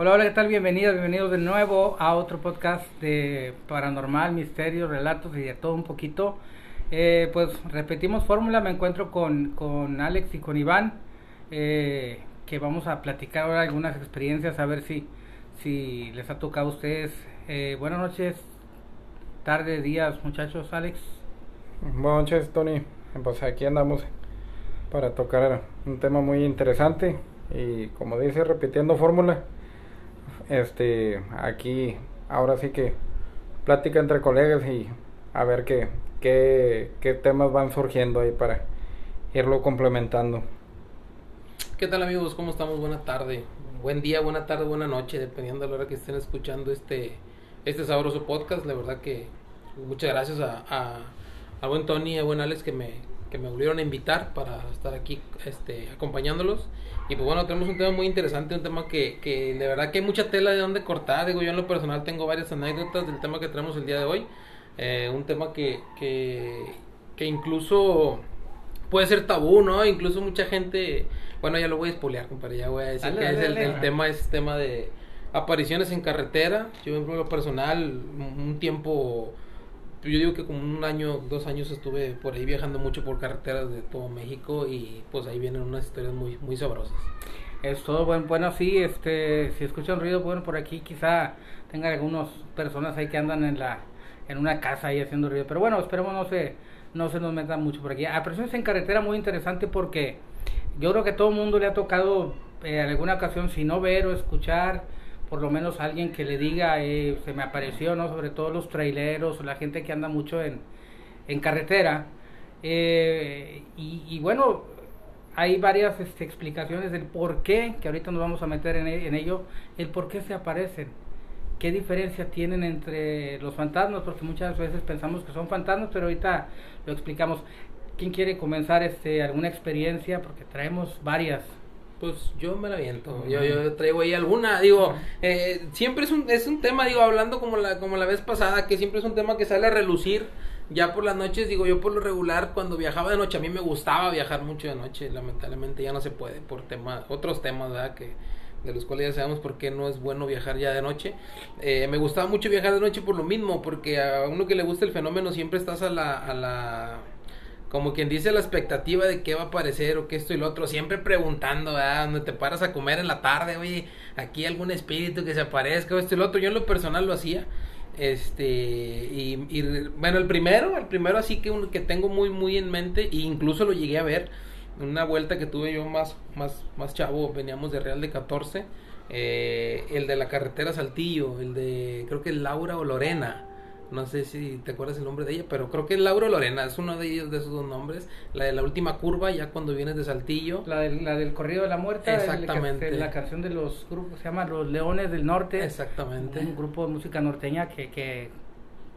Hola, hola, ¿qué tal? Bienvenidos, bienvenidos de nuevo a otro podcast de paranormal, misterio, relatos y de todo un poquito. Eh, pues repetimos fórmula, me encuentro con, con Alex y con Iván, eh, que vamos a platicar ahora algunas experiencias, a ver si, si les ha tocado a ustedes. Eh, buenas noches, tarde, días, muchachos, Alex. Buenas noches, Tony. Pues aquí andamos para tocar un tema muy interesante y como dice, repitiendo fórmula este, aquí ahora sí que plática entre colegas y a ver qué, qué, qué temas van surgiendo ahí para irlo complementando. ¿Qué tal amigos? ¿Cómo estamos? Buena tarde, buen día, buena tarde, buena noche, dependiendo de la hora que estén escuchando este, este sabroso podcast. La verdad que muchas gracias a, a, a buen Tony y a buen Alex que me, que me volvieron a invitar para estar aquí este, acompañándolos. Y pues bueno, tenemos un tema muy interesante, un tema que, que de verdad que hay mucha tela de donde cortar. Digo, yo en lo personal tengo varias anécdotas del tema que tenemos el día de hoy. Eh, un tema que, que, que incluso puede ser tabú, ¿no? Incluso mucha gente, bueno, ya lo voy a espolear, compadre, ya voy a decir Dale, que dale, es el, el tema es tema de apariciones en carretera. Yo en lo personal un tiempo yo digo que como un año, dos años estuve por ahí viajando mucho por carreteras de todo México y pues ahí vienen unas historias muy muy sabrosas. Es todo bueno, bueno, sí, este, si escuchan ruido, bueno, por aquí quizá tengan algunas personas ahí que andan en la, en una casa ahí haciendo ruido, pero bueno, esperemos no se, no se nos meta mucho por aquí. Apariciones en carretera muy interesante porque yo creo que todo el mundo le ha tocado eh, en alguna ocasión, si no ver o escuchar, por lo menos alguien que le diga, eh, se me apareció, ¿no? Sobre todo los traileros la gente que anda mucho en, en carretera. Eh, y, bueno, hay varias este, explicaciones del por qué, que ahorita nos vamos a meter en, en ello, el por qué se aparecen. ¿Qué diferencia tienen entre los fantasmas? Porque muchas veces pensamos que son fantasmas, pero ahorita lo explicamos. ¿Quién quiere comenzar este, alguna experiencia? Porque traemos varias. Pues yo me la viento, yo, yo traigo ahí alguna, digo, eh, siempre es un, es un tema, digo, hablando como la, como la vez pasada, que siempre es un tema que sale a relucir, ya por las noches, digo, yo por lo regular, cuando viajaba de noche, a mí me gustaba viajar mucho de noche, lamentablemente ya no se puede, por temas, otros temas, ¿verdad? Que, de los cuales ya sabemos por qué no es bueno viajar ya de noche. Eh, me gustaba mucho viajar de noche por lo mismo, porque a uno que le gusta el fenómeno siempre estás a la, a la como quien dice la expectativa de qué va a aparecer o qué esto y lo otro, siempre preguntando, ¿verdad? Donde te paras a comer en la tarde, oye, aquí algún espíritu que se aparezca o esto y lo otro, yo en lo personal lo hacía. Este, y, bueno, el primero, el primero así que, un- que tengo muy, muy en mente, e incluso lo llegué a ver, una vuelta que tuve yo más, más, más chavo, veníamos de Real de 14, eh, el de la carretera Saltillo, el de, creo que Laura o Lorena, no sé si te acuerdas el nombre de ella, pero creo que es Laura Lorena, es uno de ellos, de esos dos nombres, la de la última curva, ya cuando vienes de Saltillo. La del, la del corrido de la muerte, el- Exactamente. la canción de los grupos, se llama Los Leones del Norte. Exactamente. Un grupo de música norteña que, que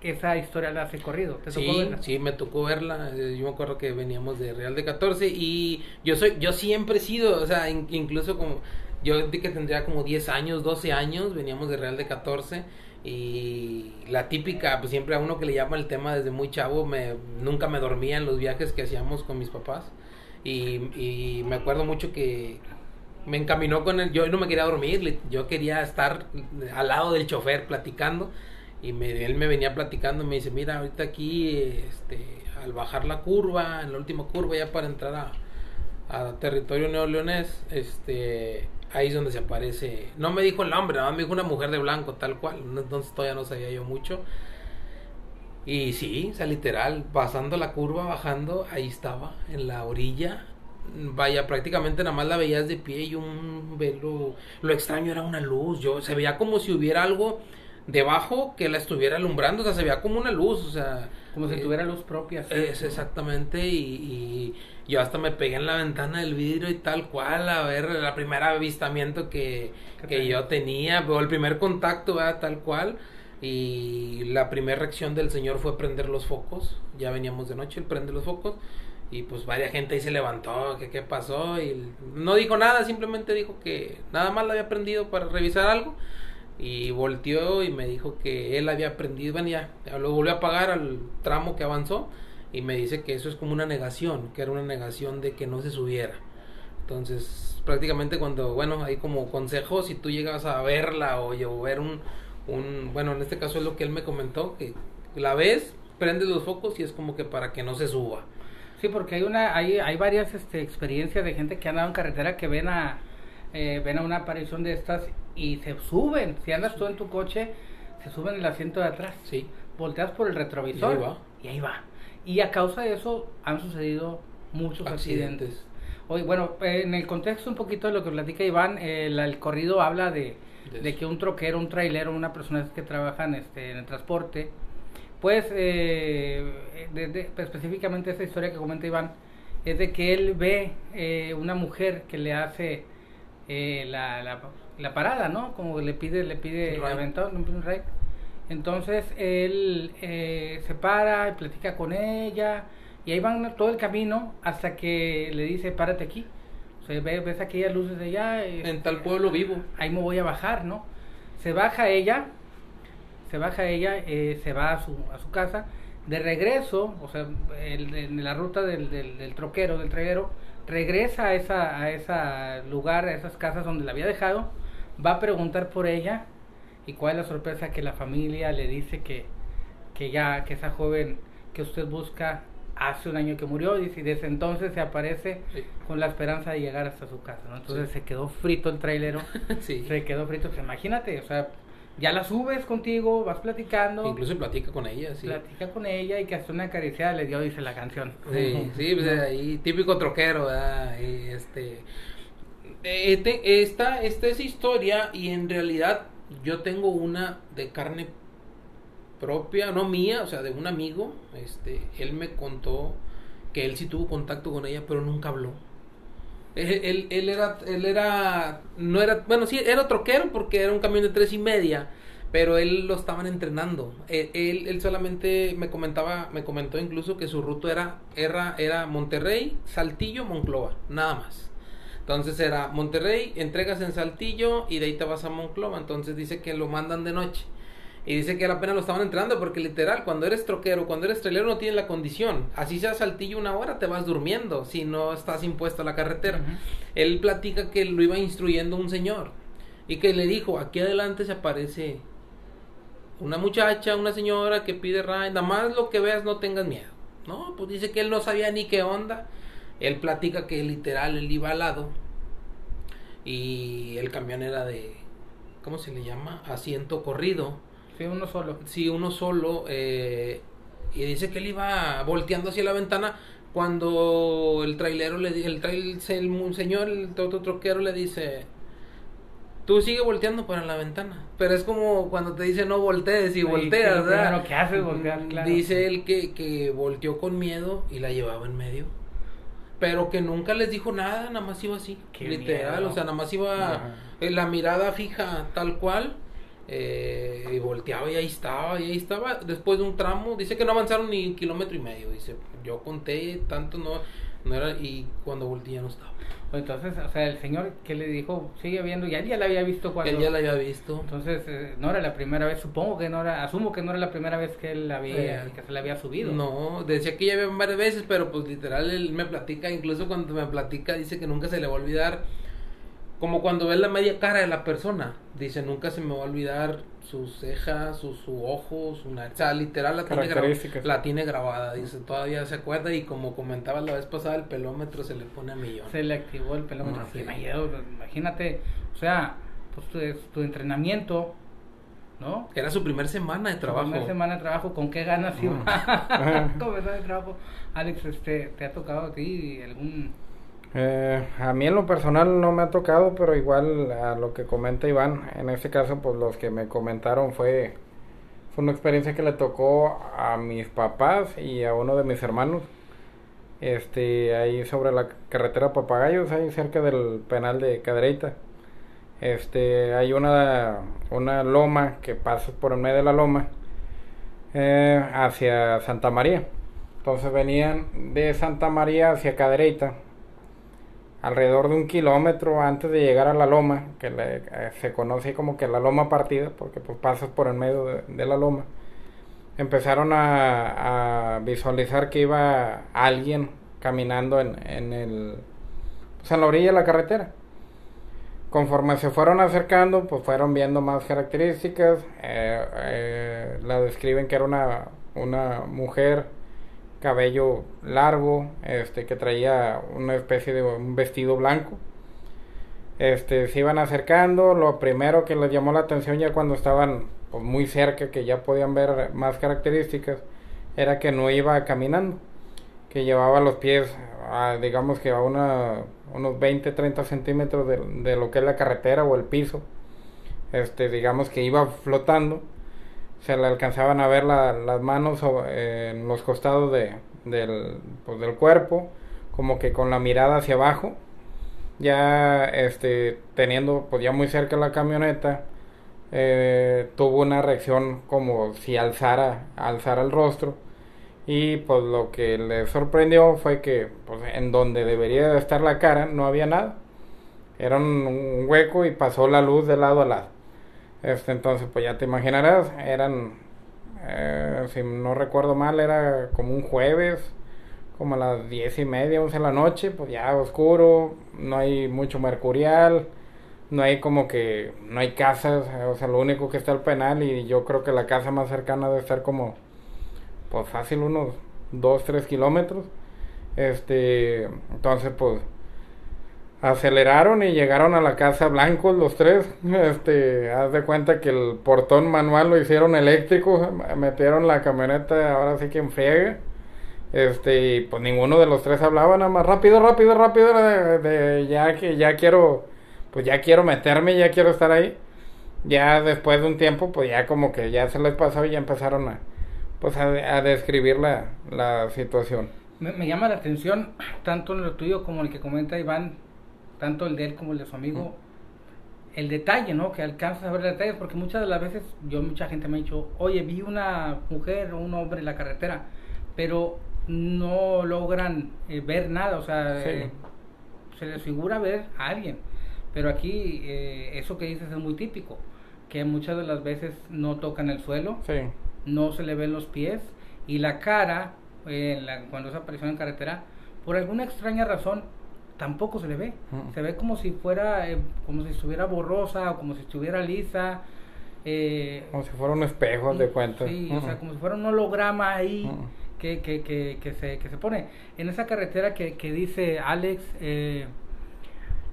esa historia la hace corrido. ¿Te tocó Sí, verla? sí, me tocó verla. eh, Yo me acuerdo que veníamos de Real de 14 y yo soy, yo siempre he sido, o sea, in- incluso como, yo di que tendría como 10 años, 12 años, veníamos de Real de 14 y la típica, pues siempre a uno que le llama el tema desde muy chavo, me, nunca me dormía en los viajes que hacíamos con mis papás y, y me acuerdo mucho que me encaminó con él, yo no me quería dormir, yo quería estar al lado del chofer platicando y me, él me venía platicando, me dice, mira, ahorita aquí, este, al bajar la curva, en la última curva ya para entrar a, a territorio neoleonés, este, ahí es donde se aparece, no me dijo el nombre, nada más me dijo una mujer de blanco, tal cual, entonces todavía no sabía yo mucho. Y sí, o sea, literal, pasando la curva, bajando, ahí estaba, en la orilla. Vaya, prácticamente nada más la veías de pie y un velo. Lo extraño era una luz. Yo se veía como si hubiera algo debajo que la estuviera alumbrando. O sea, se veía como una luz. O sea, Como si eh, tuviera luz propia. sí. es exactamente. Y, y yo hasta me pegué en la ventana del vidrio y tal cual a ver el primer avistamiento que, ¿Qué que yo tenía. O el primer contacto, ¿verdad? tal cual. Y la primera reacción del señor fue prender los focos. Ya veníamos de noche, él prende los focos. Y pues varias gente ahí se levantó, que qué pasó. Y no dijo nada, simplemente dijo que nada más la había prendido para revisar algo. Y volteó y me dijo que él había aprendido, bueno, ya, lo volvió a pagar al tramo que avanzó. Y me dice que eso es como una negación, que era una negación de que no se subiera. Entonces, prácticamente cuando, bueno, hay como consejos, si tú llegas a verla o, o ver un, un, bueno, en este caso es lo que él me comentó, que la ves, prendes los focos y es como que para que no se suba. Sí, porque hay una, hay, hay varias este, experiencias de gente que ha andado en carretera que ven a, eh, ven a una aparición de estas y se suben. Si andas tú en tu coche, se suben el asiento de atrás. Sí. Volteas por el retrovisor Y ahí va. y ahí va. Y a causa de eso han sucedido muchos accidentes. Accidentes. Hoy, bueno, eh, en el contexto un poquito de lo que platica Iván, la- el corrido habla de, De que un troquero, un trailero, una persona que trabajan este, en el transporte, pues eh, de- de- pues, específicamente esa historia que comenta Iván, es de que él ve eh, una mujer que le hace eh, la, la, la parada, ¿no? Como le pide, le pide un ride. Entonces él eh, se para y platica con ella y ahí van todo el camino hasta que le dice párate aquí. O sea, ve- ves aquellas luces de allá. eh, En tal pueblo vivo. ahí me voy a bajar, ¿no? Se baja ella, se baja ella, eh, se va a su, a su casa. De regreso, o sea, el- en la ruta del, del, del troquero, del trailero, regresa a esa, a ese lugar, a esas casas donde la había dejado, va a preguntar por ella y cuál es la sorpresa que la familia le dice que, que ya, que esa joven que usted busca hace un año que murió y si desde entonces se aparece Sí. con la esperanza de llegar hasta su casa, ¿no? Entonces Sí. se quedó frito el trailero sí. se quedó frito. Pues imagínate, o sea, ya la subes contigo, vas platicando, Incluso platica con ella, sí. platica con ella y que hasta una acariciada le dio, dice la canción. Sí, sí, pues ahí típico troquero, ¿verdad? Y este eh, esta, esta es historia y en realidad yo tengo una de carne propia, no mía, o sea, de un amigo, este, él me contó que él sí tuvo contacto con ella, pero nunca habló. Él, él, era, él era, no era, bueno, sí, era troquero porque era un camión de tres y media, pero él lo estaban entrenando. Él, él, él solamente me comentaba, me comentó incluso que su ruta era, era, era Monterrey, Saltillo, Monclova, nada más. Entonces era Monterrey, entregas en Saltillo y de ahí te vas a Monclova. Entonces dice que lo mandan de noche. Y dice que a la pena lo estaban entrenando porque literal, cuando eres troquero, cuando eres trailero no tienes la condición. Así sea Saltillo una hora, te vas durmiendo si no estás impuesto a la carretera. Él platica que lo iba instruyendo un señor y que le dijo, aquí adelante se aparece una muchacha, una señora que pide ride, nada más lo que veas no tengas miedo. No, pues dice que él no sabía ni qué onda. Él platica que literal él iba al lado y el camión era de, ¿cómo se le llama? Asiento corrido. Sí, uno solo. Sí, uno solo. eh, y dice que él iba volteando hacia la ventana cuando el trailero le el, trail, el señor, el otro troquero le dice, tú sigue volteando para la ventana. Pero es como cuando te dice no voltees y volteas, ¿verdad? primero que haces es voltear, Mm, claro. Dice él que, que volteó con miedo y la llevaba en medio. Pero que nunca les dijo nada, nada más iba así, Qué literal, miedo. o sea, nada más iba Ajá. eh, la mirada fija tal cual eh, y volteaba y ahí estaba y ahí estaba después de un tramo dice que no avanzaron ni un kilómetro y medio dice yo conté tanto no no era y cuando volteé ya no estaba Entonces, o sea, el señor que le dijo, sigue viendo, ya él ya la había visto cuando... él ya la había visto Entonces, eh, no era la primera vez, supongo que no era, asumo que no era la primera vez que él la había, Eh, que se le había subido. no decía que ya había varias veces pero pues literal él me platica incluso cuando me platica dice que nunca se le va a olvidar como cuando ves la media cara de la persona dice nunca se me va a olvidar sus cejas su, su ojo su nariz o sea literal la tiene, grabada, la tiene grabada dice todavía se acuerda y como comentaba la vez pasada el pelómetro se le pone a millón Se le activó el pelómetro. Ah, sí. Imagínate, o sea, pues tu, tu entrenamiento, ¿no? era su primer semana de trabajo Una semana de trabajo, ¿con qué ganas iba? Ajá. Comenzar de trabajo. Alex, este, ¿te ha tocado a ti algún... Eh, a mí en lo personal no me ha tocado, pero igual a lo que comenta Iván, en este caso pues los que me comentaron fue, fue una experiencia que le tocó a mis papás y a uno de mis hermanos. Este, ahí sobre la carretera Papagayos, ahí cerca del penal de Cadereyta. Este, hay una, una loma que pasa por el medio de la loma eh, hacia Santa María. Entonces venían de Santa María hacia Cadereyta, alrededor de un kilómetro antes de llegar a la loma, que eh, se conoce como que la loma partida, porque pues pasas por el medio de, la loma. Empezaron a, a visualizar que iba alguien caminando en, en el pues, en la orilla de la carretera. Conforme se fueron acercando, pues fueron viendo más características. Eh, eh, la describen que era una, una mujer, cabello largo, este, que traía una especie de un vestido blanco. Este, se iban acercando. Lo primero que les llamó la atención ya cuando estaban pues, muy cerca, que ya podían ver más características, era que no iba caminando, que llevaba los pies, digamos que a unos 20, 30 centímetros de, de, lo que es la carretera o el piso. Este, digamos que iba flotando. Se le alcanzaban a ver la, las manos en los costados de, del, pues, del cuerpo, como que con la mirada hacia abajo. Ya este, teniendo pues muy cerca la camioneta, eh, tuvo una reacción como si alzara, alzara el rostro y pues lo que le sorprendió fue que pues, en donde debería de estar la cara no había nada. Era un, hueco y pasó la luz de lado a lado. Este, entonces pues ya te imaginarás, eran, eh, si no recuerdo mal, era como un jueves, como a las diez y media, once de la noche, pues ya oscuro, no hay mucho mercurial, no hay como que, no hay casas, o sea, lo único que está el penal y yo creo que la casa más cercana debe estar como pues fácil unos 2, 3 kilómetros. Este, entonces pues aceleraron y llegaron a la casa blancos los tres. Este, haz de cuenta que el portón manual lo hicieron eléctrico, metieron la camioneta ahora sí que en friega. Este, y pues ninguno de los tres hablaba nada más rápido, rápido, rápido de, ya que ya quiero pues ya quiero meterme, ya quiero estar ahí. Ya después de un tiempo, pues ya como que ya se les pasó y ya empezaron a, pues a, describir la, la situación. Me, me, llama la atención, tanto en lo tuyo como el que comenta Iván, tanto el de él como el de su amigo, el detalle, ¿no? Que alcanzas a ver detalles, porque muchas de las veces, yo, mucha gente me ha dicho, oye, vi una mujer o un hombre en la carretera, pero no logran eh, ver nada, o sea, eh, se les figura ver a alguien. Pero aquí, eh, eso que dices es muy típico, que muchas de las veces no tocan el suelo. Sí no se le ven los pies y la cara, eh, cuando es aparición en carretera, por alguna extraña razón tampoco se le ve. Se ve como si fuera, eh, como si estuviera borrosa o como si estuviera lisa. Eh, como si fuera un espejo de cuenta. Sí, o sea, como si fuera un holograma ahí que, que, que, que, se, que se pone. En esa carretera que, que dice Alex,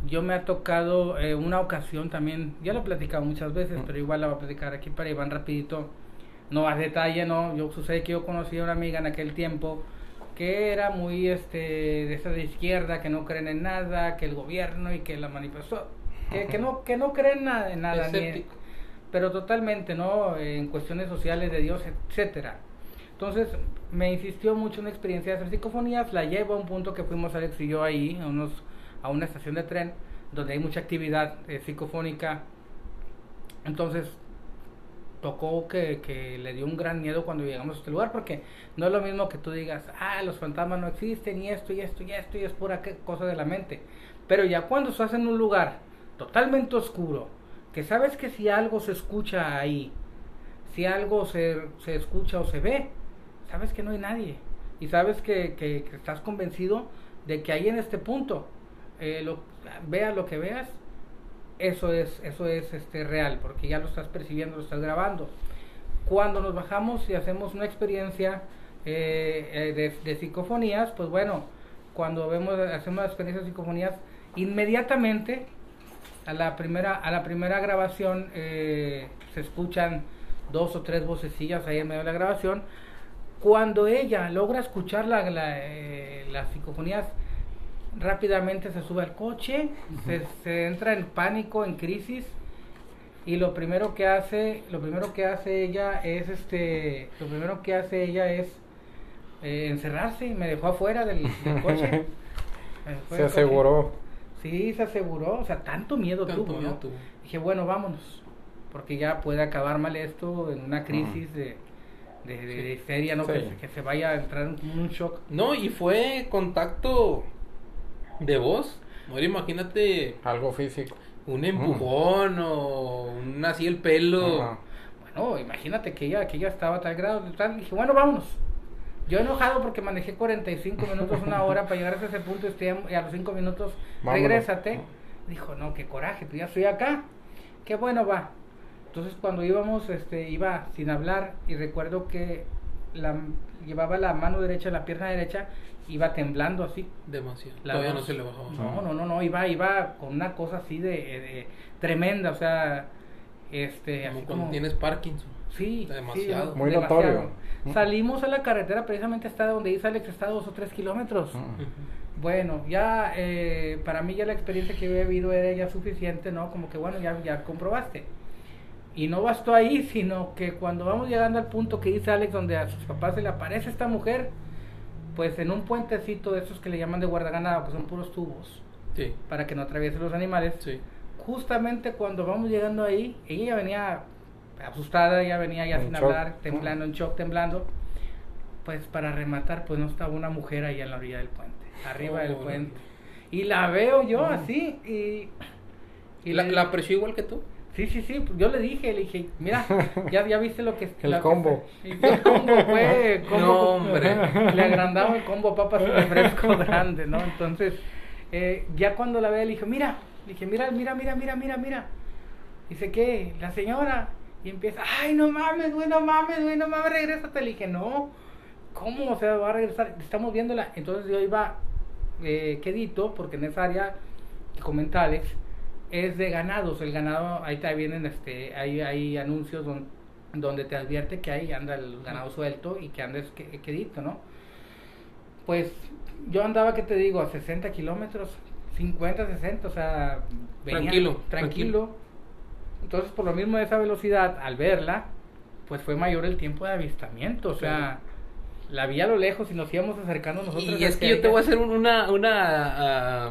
yo me ha tocado una ocasión también, ya lo he platicado muchas veces, pero igual la voy a platicar aquí para Iván rapidito no más detalle, no. Yo sucede que yo conocí a una amiga en aquel tiempo que era muy este de esa de izquierda, que no creen en nada, que el gobierno y que la manifestó, que, que no que no creen nada en nada, pero totalmente, ¿no? En cuestiones sociales de Dios, etcétera. Entonces, me insistió mucho en la experiencia de hacer psicofonías, la llevo a un punto que fuimos Alex y yo ahí, a, unos, a una estación de tren, donde hay mucha actividad eh, psicofónica. Entonces, tocó que, que, le dio un gran miedo cuando llegamos a este lugar, porque no es lo mismo que tú digas, ah, los fantasmas no existen, y esto, y esto, y esto, y es pura cosa de la mente. Pero ya cuando estás en un lugar totalmente oscuro, que sabes que si algo se escucha ahí, si algo se, se escucha o se ve, sabes que no hay nadie. Y sabes que, que, estás convencido de que ahí en este punto, eh, lo, veas lo que veas, eso es, eso es este, real, porque ya lo estás percibiendo, lo estás grabando. Cuando nos bajamos y hacemos una experiencia eh, eh, de, de, psicofonías, pues bueno, cuando vemos, hacemos la experiencia de psicofonías, inmediatamente a la primera, a la primera grabación eh, se escuchan dos o tres vocecillas ahí en medio de la grabación. Cuando ella logra escuchar la, la, las psicofonías, rápidamente se sube al coche, se, entra en pánico, en crisis y lo primero que hace, lo primero que hace ella es este, lo primero que hace ella es eh, encerrarse y me dejó afuera del, coche. se aseguró. Sí, se aseguró, o sea, tanto miedo tuvo, Dije, bueno, vámonos, porque ya puede acabar mal esto en una crisis de, de, de, ¿no? Que, que, se vaya a entrar en un shock. No, y fue contacto de voz. Ahora imagínate. Algo físico. Un empujón o un así el pelo. Bueno, imagínate que ella, que ella estaba a tal grado. Tal, dije, bueno, vámonos. Yo enojado porque manejé 45 minutos, una hora para llegar a ese punto y, estoy a, y a los 5 minutos, Vámonos. regrésate. Dijo, no, qué coraje, pues ya estoy acá. Qué bueno va. Entonces cuando íbamos, este, iba sin hablar y recuerdo que la, llevaba la mano derecha, la pierna derecha, iba temblando así. Demasiado. La Todavía no se le bajó. No, no, no, no, iba, iba con una cosa así de, de- tremenda, o sea, este, Como así cuando como tienes Parkinson. Sí, Demasiado. sí, Muy demasiado. notorio. Salimos a la carretera precisamente hasta donde dice Alex, está a dos o tres kilómetros. Mm. Bueno, ya eh, para mí ya la experiencia que había vivido era ya suficiente, ¿no? Como que bueno, ya, ya comprobaste. Y no bastó ahí, sino que cuando vamos llegando al punto que dice Alex, donde a sus papás se le aparece esta mujer, pues en un puentecito de esos que le llaman de guardaganado, que son puros tubos, Sí, para que no atraviesen los animales, sí. justamente cuando vamos llegando ahí, ella ya venía asustada, ya venía ya En sin shock. hablar, temblando, en shock, temblando. Pues para rematar, pues no estaba una mujer ahí en la orilla del puente, arriba del Órale. puente. Y la veo yo así y... ¿Y la, le- la apreció igual que tú? Sí, sí, sí, pues yo le dije, le dije, mira, ya, ya viste lo que... El que- combo. y el combo fue... Combo, No, hombre. Le agrandaba el combo papas y refresco grande, ¿no? Entonces, eh, ya cuando la ve, le dije, mira, le dije, mira, mira, mira, mira, mira, mira. Dice, ¿qué? La señora. Y empieza, ay, no mames, güey, no mames, güey, no mames, regrésate. Le dije, no, ¿cómo? O sea, va a regresar. Estamos viéndola. Entonces yo iba eh, quedito, porque en esa área que comenta Alex, es de ganados. El ganado, ahí te vienen, este, hay, hay anuncios donde, donde te advierte que ahí anda el ganado suelto y que andes que- quedito, ¿no? Pues yo andaba, ¿qué te digo? A 60 kilómetros, 50, 60, o sea, Tranquilo, tranquilo. Entonces, por lo mismo de esa velocidad, al verla, pues fue mayor el tiempo de avistamiento, o sea, la vi a lo lejos y nos íbamos acercando nosotros. Y es que yo te voy a hacer un- una, una, ah,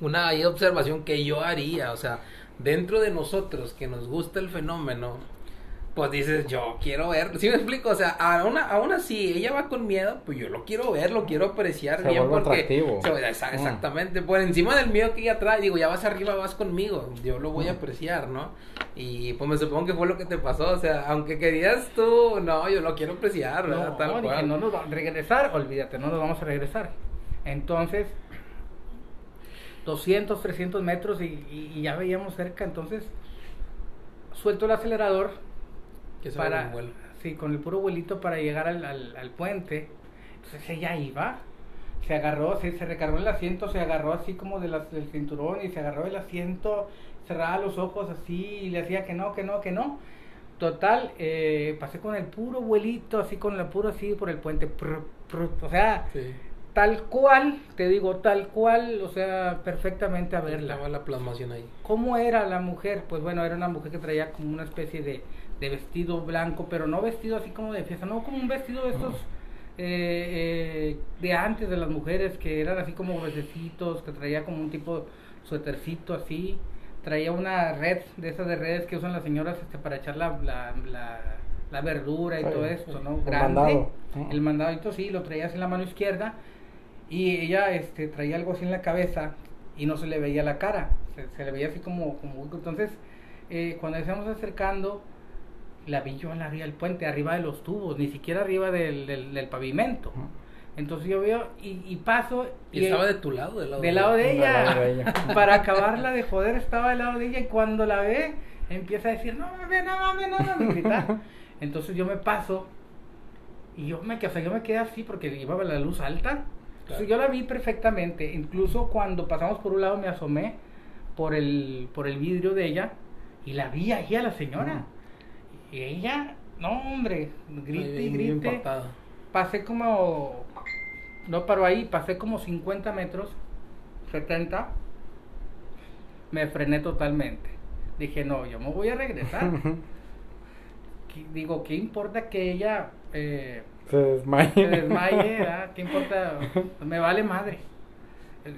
una ahí observación que yo haría, o sea, dentro de nosotros que nos gusta el fenómeno, pues dices, yo quiero verlo, ¿sí me explico? O sea, aún, aún así, ella va con miedo, pues yo lo quiero ver, lo quiero apreciar Se bien porque... atractivo. se- Mm. exactamente, por encima del miedo que ella trae, digo, ya vas arriba, vas conmigo, yo lo voy a apreciar, ¿no? Y pues me supongo que fue lo que te pasó, o sea, aunque querías tú, no, yo lo quiero apreciar, ¿verdad? No, Tal dije, cual. no nos va a regresar, olvídate, no nos vamos a regresar. Entonces, 200, 300 metros y, y- y ya veíamos cerca, entonces suelto el acelerador Que para, vuelo. sí, con el puro vuelito para llegar al, al- al puente. Entonces ella iba, se agarró, se, se recargó el asiento, se agarró así como de las- del cinturón y se agarró el asiento, cerraba los ojos así y le hacía que no, que no, que no. Total, eh, pasé con el puro vuelito, así con el puro así por el puente. prr, prr, o sea, Sí. Tal cual, te digo, tal cual, o sea, perfectamente a verla. Estaba la plasmación ahí. ¿Cómo era la mujer? Pues bueno, era una mujer que traía como una especie de, de vestido blanco, pero no vestido así como de fiesta, no como un vestido de estos eh, eh, de antes de las mujeres, que eran así como gruesecitos, que traía como un tipo suétercito así, traía una red de esas de redes que usan las señoras este, para echar la, la, la, la verdura y Sí, todo esto, ¿no? el Grande. mandado. El mandadito sí, lo traía así en la mano izquierda y ella este, traía algo así en la cabeza y no se le veía la cara, se, se le veía así como, como entonces eh, cuando estamos acercando la vi yo en la orilla del puente, arriba de los tubos, ni siquiera arriba del, del, del pavimento. Entonces yo veo y, y paso Y, estaba de tu lado, del lado del lado de ella. lado de ella. Para acabarla de joder, estaba del lado de ella y cuando la ve, empieza a decir, no mames, no mames, no mames, gritar. Entonces yo me paso y yo me, o sea, yo me quedé así porque iba la luz alta. Entonces yo la vi perfectamente. Incluso cuando pasamos por un lado me asomé por el, por el vidrio de ella y la vi ahí a la señora. Y ella, no hombre, grite y grite pasé como no paro ahí, pasé como 50 metros, 70, me frené totalmente. Dije, no, yo me voy a regresar. ¿Qué- Digo, ¿qué importa que ella eh, Se desmaya. se desmaye? verdad? ¿Qué importa? Me vale madre.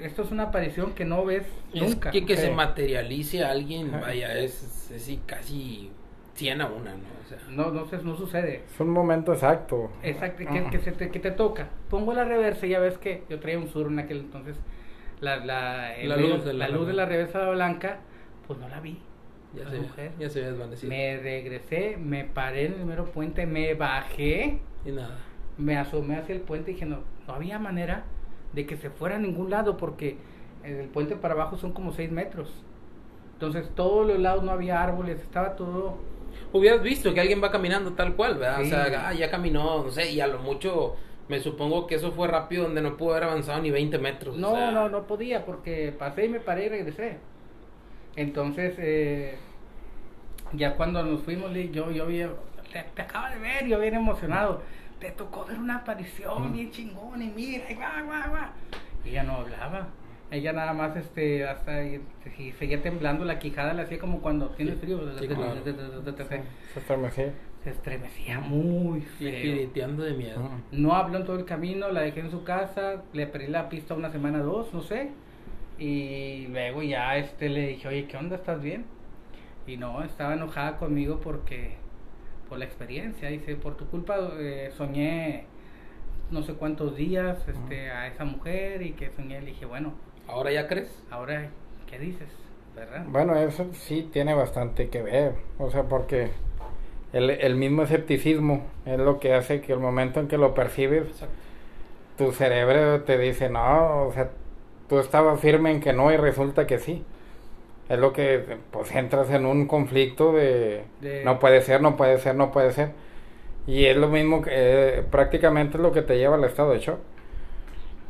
Esto es una aparición que no ves Es nunca. que, que Sí. se materialice a alguien, vaya, es, es, casi 100 a una, ¿no? O sea, No, no, se- no sucede. Es un momento exacto. Exacto, que, que, se te, que te toca. Pongo la reversa y ya ves que yo traía un sur en aquel entonces. La, la, La medio- luz de la la luz de la reversa. reversa blanca, pues no la vi. ya La se, mujer. ya se había desvanecido. Me regresé, me paré en el mero puente, me bajé Y nada. me asomé hacia el puente y dije, no, no había manera de que se fuera a ningún lado porque el puente para abajo son como 6 metros. Entonces, todos los lados no había árboles, estaba todo... Hubieras visto que alguien va caminando tal cual, ¿verdad? Sí. O sea, ah, ya caminó, no sé, y a lo mucho me supongo que eso fue rápido donde no pudo haber avanzado ni 20 metros. o No, sea. no, no podía porque pasé y me paré y regresé. Entonces, eh, ya cuando nos fuimos, yo, yo vi, te, te acabo de ver, yo bien emocionado. Te tocó ver una aparición bien chingón y mira, y guau, guau, guau. Y ella no hablaba. Ella nada más, este, hasta y, y seguía temblando la quijada, le hacía como cuando tienes frío. sí, claro. Se estremecía. Se estremecía muy feo. de miedo. No habló en todo el camino, la dejé en su casa, le perdí la pista una semana dos, no sé. Y luego ya este le dije, oye, ¿qué onda? ¿Estás bien? Y no, estaba enojada conmigo porque, por la experiencia, dice, por tu culpa eh, soñé no sé cuántos días este, a esa mujer y que soñé, le dije, bueno, ¿Ahora ya crees? ahora, ¿qué dices? ¿Verdad? Bueno, eso sí tiene bastante que ver, o sea, porque el, el mismo escepticismo es lo que hace que el momento en que lo percibes, Exacto. tu cerebro te dice, no, o sea, tú estabas firme en que no y resulta que sí. Es lo que, pues entras en un conflicto de, De- no puede ser, no puede ser, no puede ser. Y es lo mismo que eh, prácticamente es lo que te lleva al estado de shock.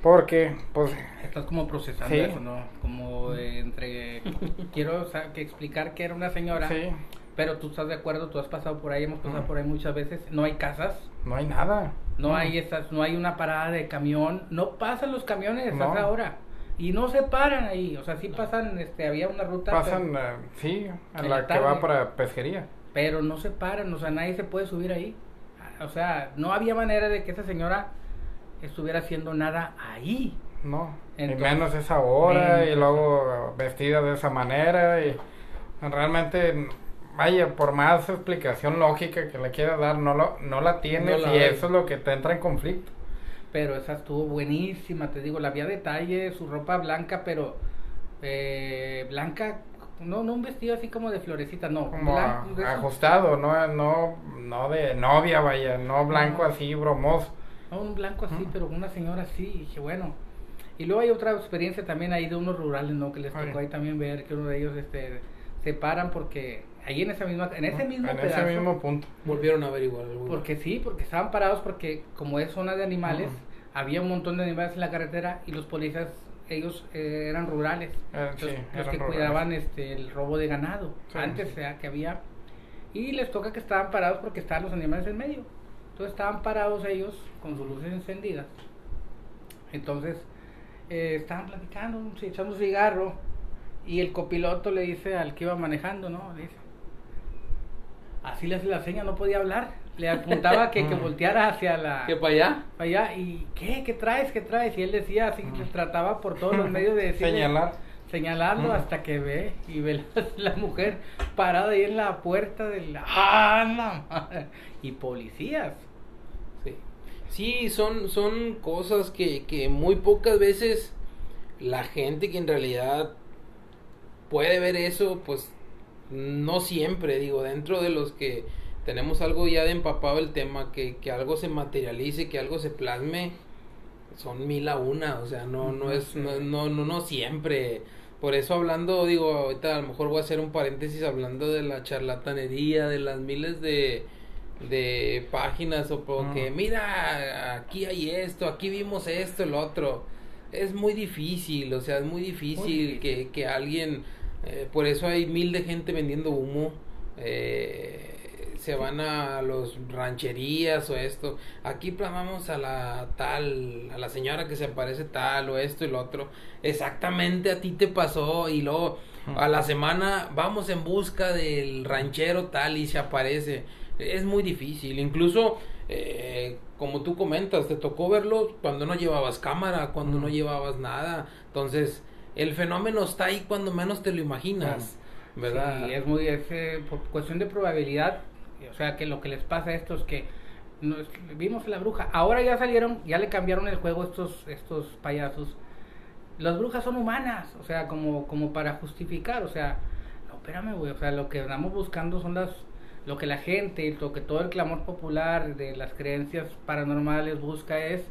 Porque, pues, Estás como procesando Sí. eso, ¿no? Como entre... quiero o sea, que explicar que era una señora. sí, Pero tú estás de acuerdo, tú has pasado por ahí, hemos pasado Ujú. por ahí muchas veces. No hay casas, no hay nada. no hay estas, no hay una parada de camión, no pasan los camiones No. a esa hora y no se paran ahí, o sea, sí pasan, este, había una ruta, Pasan, pero, eh, sí, en En la, la que va para pesquería. pero no se paran, o sea, nadie se puede subir ahí, o sea, no había manera de que esa señora estuviera haciendo nada ahí. No, Entonces, y menos esa hora menos y luego vestida de esa manera y realmente vaya por más explicación lógica que le quiera dar no lo no la tienes No la y hay. eso es lo que te entra en conflicto. Pero esa estuvo buenísima, te digo, la había detalle, su ropa blanca, pero eh, blanca, no, no un vestido así como de florecita, no, Como a- blanco, ajustado, no no no de novia, vaya, no blanco No. así bromoso. No, un blanco así, pero una señora así, y dije, bueno. Y luego hay otra experiencia también ahí de unos rurales, ¿no? Que les Ay. tocó ahí también ver que uno de ellos, este, se paran porque ahí en esa misma, en ese mismo en pedazo, ese mismo punto. Volvieron a averiguar. porque sí, porque estaban parados porque como es zona de animales. Había un montón de animales en la carretera y los policías, ellos eh, eran rurales, Eh, los, sí, los eran que rurales. cuidaban este, el robo de ganado, Sí, antes sí. sea, que había, y les toca que estaban parados porque estaban los animales en medio. Entonces estaban parados ellos con sus luces encendidas. Entonces eh, estaban platicando, echando un cigarro, y el copiloto le dice al que iba manejando, ¿no? Le dice, así le hace la seña, no podía hablar. Le apuntaba que, que volteara hacia la ¿Qué para allá? allá y ¿qué? ¿Qué traes? ¿Qué traes? Y él decía así, que trataba por todos los medios de decirle- Señalar. señalarlo hasta que ve y ve la, la mujer parada ahí en la puerta del ¡Ah, la madre! y policías. Sí, sí son, son cosas que, que muy pocas veces la gente que en realidad puede ver eso, pues no siempre, digo, dentro de los que tenemos algo ya de empapado el tema, que, que algo se materialice, que algo se plasme, son mil a una, o sea, no, no es, no, no, no, no siempre. Por eso hablando, digo, ahorita a lo mejor voy a hacer un paréntesis hablando de la charlatanería, de las miles de, de páginas o porque Ah. mira, aquí hay esto, aquí vimos esto, el otro. Es muy difícil, o sea, es muy difícil, Muy difícil. Que, que alguien, eh, por eso hay mil de gente vendiendo humo, eh, se van a los rancherías o esto, aquí plasmamos a la tal, a la señora que se parece tal o esto y lo otro, exactamente a ti te pasó y luego a la semana vamos en busca del ranchero tal y se aparece, es muy difícil, incluso eh, como tú comentas, te tocó verlo cuando no llevabas cámara, cuando no llevabas nada, entonces el fenómeno está ahí cuando menos te lo imaginas, ¿verdad? Sí, es muy, es eh, por cuestión de probabilidad, o sea, que lo que les pasa a estos que nos- vimos la bruja, ahora ya salieron, ya le cambiaron el juego estos, estos payasos. Las brujas son humanas, o sea, como, como para justificar, o sea, no, espérame, güey, o sea, lo que andamos buscando son las, lo que la gente, lo que todo el clamor popular de las creencias paranormales busca es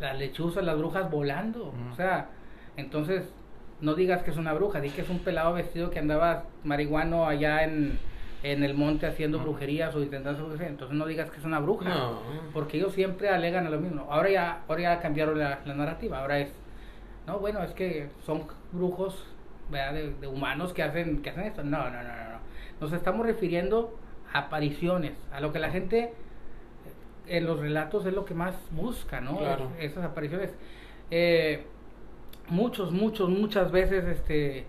las lechuzas, las brujas volando. O sea, entonces no digas que es una bruja, di que es un pelado vestido que andaba marihuano allá en, en el monte haciendo brujerías o intentando hacer Entonces no digas que es una bruja, porque ellos siempre alegan a lo mismo. Ahora ya, ahora ya cambiaron la, narrativa, ahora es, no, bueno, es que son brujos De, de, humanos que hacen, que hacen esto. No, no, no, no. Nos estamos refiriendo apariciones, a lo que la gente en los relatos es lo que más busca, ¿no? esas apariciones. Eh, muchos, muchos, muchas veces, este,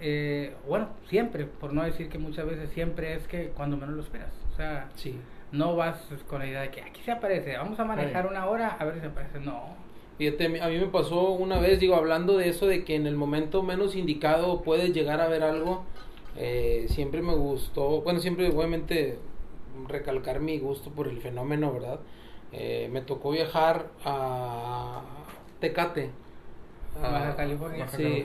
eh, bueno, siempre, por no decir que muchas veces, siempre es que cuando menos lo esperas. O sea, sí. no vas con la idea de que aquí se aparece, vamos a manejar una hora a ver si se aparece. No. Fíjate, a mí me pasó una vez, digo, hablando de eso, de que en el momento menos indicado puedes llegar a ver algo eh, siempre me gustó, bueno, siempre obviamente recalcar mi gusto por el fenómeno, ¿verdad? Eh, me tocó viajar a Tecate. A Baja California. Sí,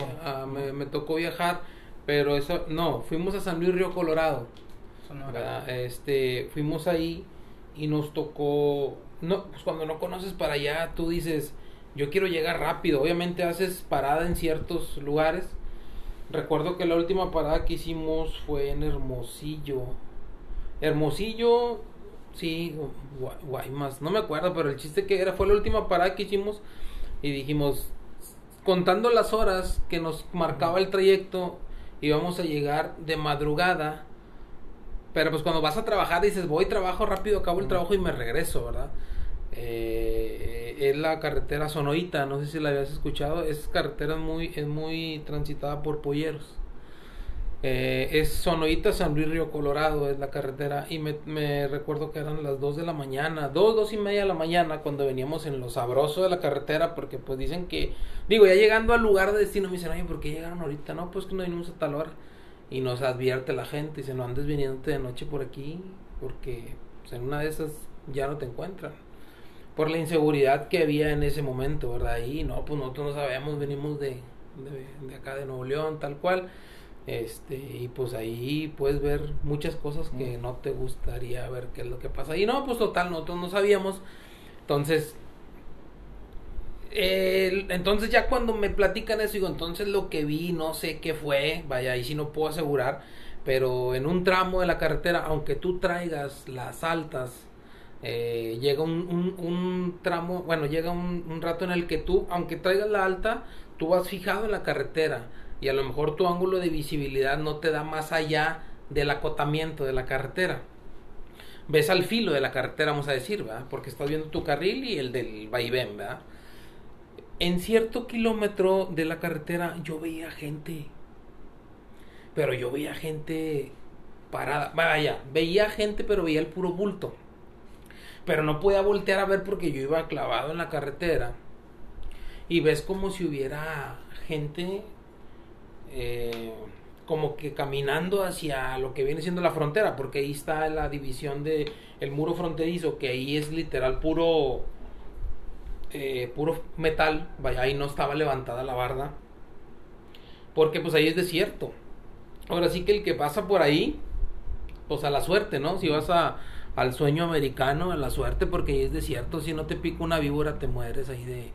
me, tocó viajar, pero eso, no, fuimos a San Luis Río Colorado. Este, fuimos ahí y nos tocó, no, pues cuando no conoces para allá, tú dices, yo quiero llegar rápido. Obviamente haces parada en ciertos lugares Recuerdo que la última parada que hicimos fue en Hermosillo. Hermosillo, sí, Guaymas, no me acuerdo, pero el chiste que era fue la última parada que hicimos y dijimos, contando las horas que nos marcaba el trayecto, íbamos a llegar de madrugada. Pero pues cuando vas a trabajar dices, voy, trabajo rápido, acabo el trabajo y me regreso, ¿verdad? Eh, es la carretera Sonoita, no sé si la habías escuchado, es carretera muy, es muy transitada por polleros. Eh, es Sonoita San Luis Río Colorado, es la carretera, y me, recuerdo que eran las 2 de la mañana, 2, 2 y media de la mañana, cuando veníamos en lo sabroso de la carretera, porque pues dicen que, digo, ya llegando al lugar de destino, me dicen, oye, ¿por qué llegaron ahorita? No, pues que no venimos a tal hora. Y nos advierte la gente, dice, no andes viniendo de noche por aquí, porque pues, en una de esas ya no te encuentran por la inseguridad que había en ese momento, ¿verdad? Y no, pues nosotros no sabemos, venimos de, de, acá de Nuevo León, tal cual. Este, y pues ahí puedes ver muchas cosas que no te gustaría ver qué es lo que pasa. Y no, pues total, nosotros no sabíamos. Entonces, entonces ya cuando me platican eso, digo, entonces lo que vi, no sé qué fue, vaya, ahí sí no puedo asegurar, pero en un tramo de la carretera, aunque tú traigas las altas eh, llega un, un, tramo, bueno, llega un, rato en el que tú, aunque traigas la alta, tú vas fijado en la carretera y a lo mejor tu ángulo de visibilidad no te da más allá del acotamiento de la carretera. Ves al filo de la carretera, vamos a decir, ¿verdad? Porque estás viendo tu carril y el del vaivén, ¿verdad? En cierto kilómetro de la carretera yo veía gente, pero yo veía gente parada, vaya, veía gente pero veía el puro bulto pero no podía voltear a ver porque yo iba clavado en la carretera. Y ves como si hubiera gente eh, como que caminando hacia lo que viene siendo la frontera, porque ahí está la división de el muro fronterizo, que ahí es literal puro eh, puro metal, vaya, ahí no estaba levantada la barda, porque pues ahí es desierto. Ahora sí que el que pasa por ahí, pues a la suerte, ¿no? Si vas a, al sueño americano, a la suerte, porque es desierto, si no te pica una víbora te mueres ahí de,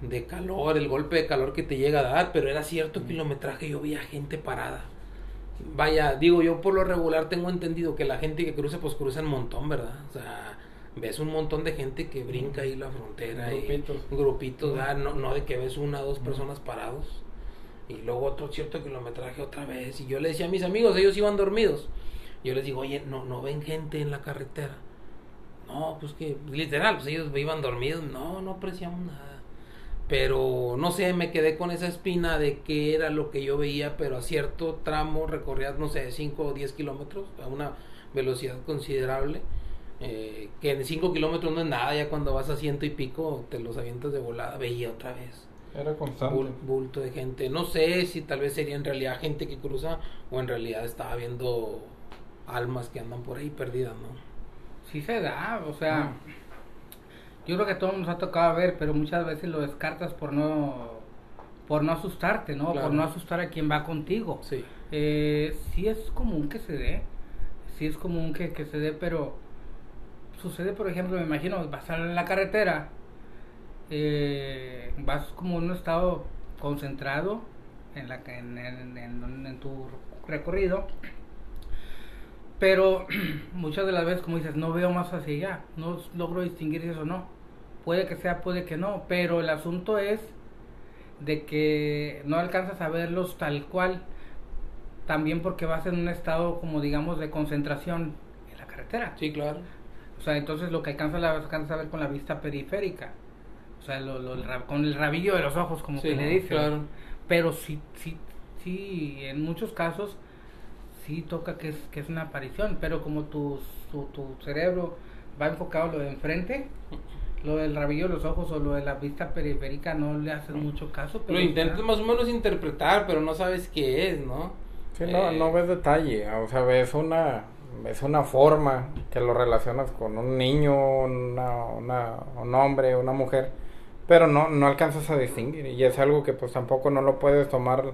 de calor, el golpe de calor que te llega a dar, pero era cierto mm. kilometraje, yo veía gente parada. Vaya, digo, yo por lo regular tengo entendido que la gente que cruza, pues cruza un montón, ¿verdad? O sea, ves un montón de gente que brinca ahí la frontera. Grupitos. Y, grupitos, no, no de que ves una o dos personas parados. Y luego otro cierto kilometraje otra vez. Y yo le decía a mis amigos, ellos iban dormidos. Yo les digo, oye, no, no ven gente en la carretera. No, pues que, literal, pues ellos iban dormidos. No, no apreciamos nada. Pero no sé, me quedé con esa espina de qué era lo que yo veía, pero a cierto tramo recorría, no sé, 5 o 10 kilómetros, a una velocidad considerable. Eh, que en 5 kilómetros no es nada, ya cuando vas a ciento y pico te los avientas de volada, veía otra vez. Era constante. bulto de gente. No sé si tal vez sería en realidad gente que cruza o en realidad estaba viendo almas que andan por ahí perdidas, ¿no? Sí se da, o sea, yo creo que a todos nos ha tocado ver, pero muchas veces lo descartas por no por no asustarte, ¿no? Por no asustar a quien va contigo. Sí. Eh, sí es común que se dé. sí es común que, que se dé, pero sucede, por ejemplo, me imagino, vas a la carretera, eh, vas como en un estado concentrado en, la, en, en, en tu recorrido, pero muchas de las veces, como dices, no veo más hacia allá, no logro distinguir si eso no. Puede que sea, puede que no, pero el asunto es de que no alcanzas a verlos tal cual, también porque vas en un estado como digamos de concentración en la carretera. Sí, claro. O sea, entonces lo que alcanzas, la, alcanzas a ver con la vista periférica. O sea, lo, lo, con el rabillo de los ojos, como Sí, que le dicen. claro. Pero sí, sí, sí, en muchos casos sí toca que es, que es una aparición, pero como tu, tu, tu cerebro va enfocado a lo de enfrente, lo del rabillo de los ojos o lo de la vista periférica no le haces mucho caso. Pero Lo intentas más o menos interpretar, pero no sabes qué es, ¿no? Sí, no, Eh, no ves detalle, o sea, ves una, ves una forma que lo relacionas con un niño, una, una, un hombre, una mujer, pero no, no alcanzas a distinguir y es algo que pues tampoco no lo puedes tomar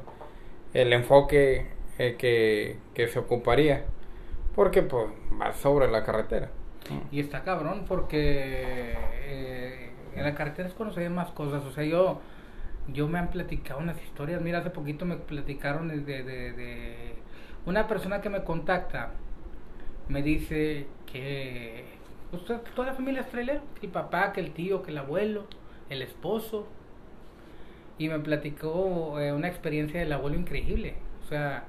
el enfoque eh, que, que se ocuparía, porque pues vas sobre la carretera. Y está cabrón porque eh, en la carretera es cuando se ven más cosas. O sea, yo, yo me han platicado unas historias. Mira, hace poquito me platicaron de, de, una persona que me contacta. Me dice que pues, to- toda la familia es trailero. Que el papá, que el tío, que el abuelo, el esposo. Y me platicó eh, una experiencia del abuelo increíble. O sea,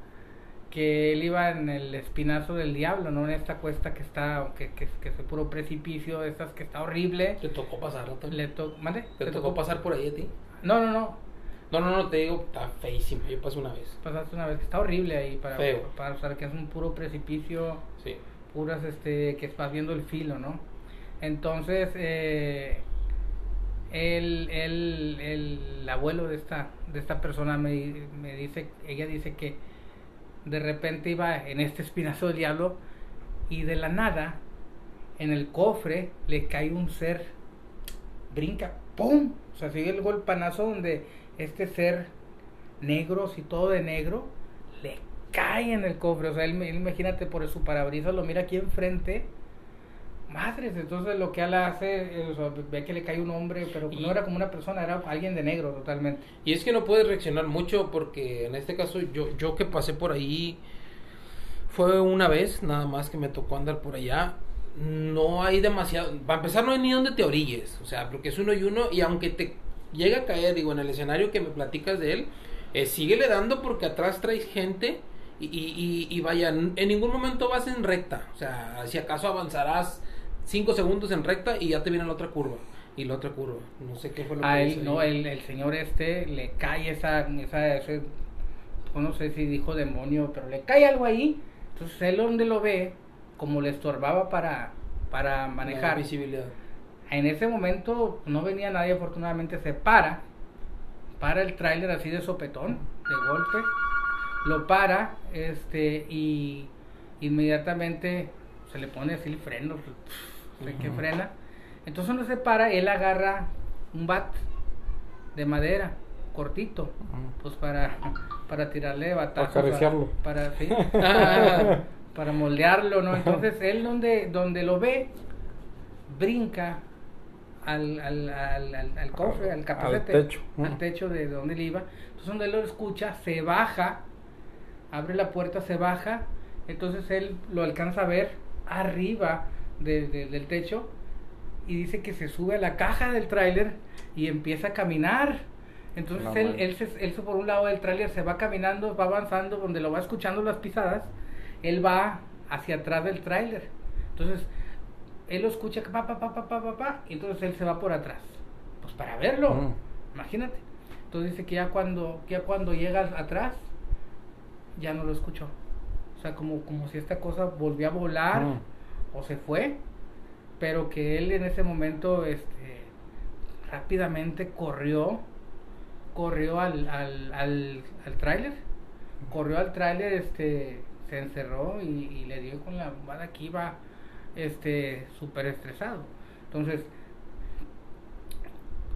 que él iba en el espinazo del diablo, ¿no? En esta cuesta que está, que, que, que es el puro precipicio, estas que está horrible. Te tocó pasar, ¿no? Le to ¿Mande? ¿Te, tocó pasar por ahí a ti? No, no, no. No, no, no, te digo, está feísimo. Yo pasé una vez. Pasaste una vez que está horrible ahí para, Feo. para usar que es un puro precipicio, Sí. puras, este, que estás viendo el filo, ¿no? Entonces, eh, el, el, el abuelo de esta, de esta persona me, me dice, ella dice que de repente iba en este espinazo del diablo y de la nada, en el cofre, le cae un ser, brinca, ¡pum! O sea, sigue el golpanazo donde este ser negro, si todo de negro, le cae en el cofre. O sea, él, él, imagínate por su parabrisas, lo mira aquí enfrente. Madres, entonces lo que él hace, eh, o sea, ve que le cae un hombre, pero Y- no era como una persona, era alguien de negro totalmente. Y es que no puedes reaccionar mucho porque en este caso yo, yo que pasé por ahí fue una vez nada más que me tocó andar por allá. No hay demasiado, para empezar no hay ni donde te orilles, o sea, porque es uno y uno y aunque te llega a caer, digo, en el escenario que me platicas de él, eh, síguele dando porque atrás traes gente y, y vaya, en ningún momento vas en recta, o sea, si acaso avanzarás cinco segundos en recta y ya te viene la otra curva y la otra curva, no sé qué fue lo que A hizo él, no, el, el señor este le cae esa, esa, ese, pues no sé si dijo demonio, pero le cae algo ahí. Entonces él donde lo ve, como le estorbaba para, para La manejar. visibilidad. En ese momento no venía nadie, afortunadamente se para, para el tráiler así de sopetón, de golpe, lo para, este, y inmediatamente se le pone así el freno, de que frena. Entonces cuando se para, él agarra un bat de madera, cortito, pues para, para tirarle batazos. a- acariciarlo. Para, sí, para, para moldearlo, ¿no? Entonces él donde, donde lo ve, brinca al, al, al, al, al cofre, al capacete, techo. al techo de donde él iba. Entonces donde él lo escucha, se baja, abre la puerta, se baja, entonces él lo alcanza a ver arriba de- de- del techo y dice que se sube a la caja del tráiler y empieza a caminar. Entonces No él, él, se, él por un lado del tráiler se va caminando, va avanzando, donde lo va escuchando las pisadas, él va hacia atrás del tráiler. Entonces él lo escucha, pa, pa, pa, pa, pa, pa, pa, y entonces él se va por atrás. Pues para verlo, Mm. imagínate. Entonces dice que ya cuando, que ya cuando llega atrás, ya no lo escuchó. O sea, como, como si esta cosa volvió a volar Mm. O se fue, pero que él en ese momento este, rápidamente corrió, corrió al, al, al, al tráiler, corrió al tráiler, este, se encerró y, y le dio con la almohada que iba este, súper estresado. Entonces,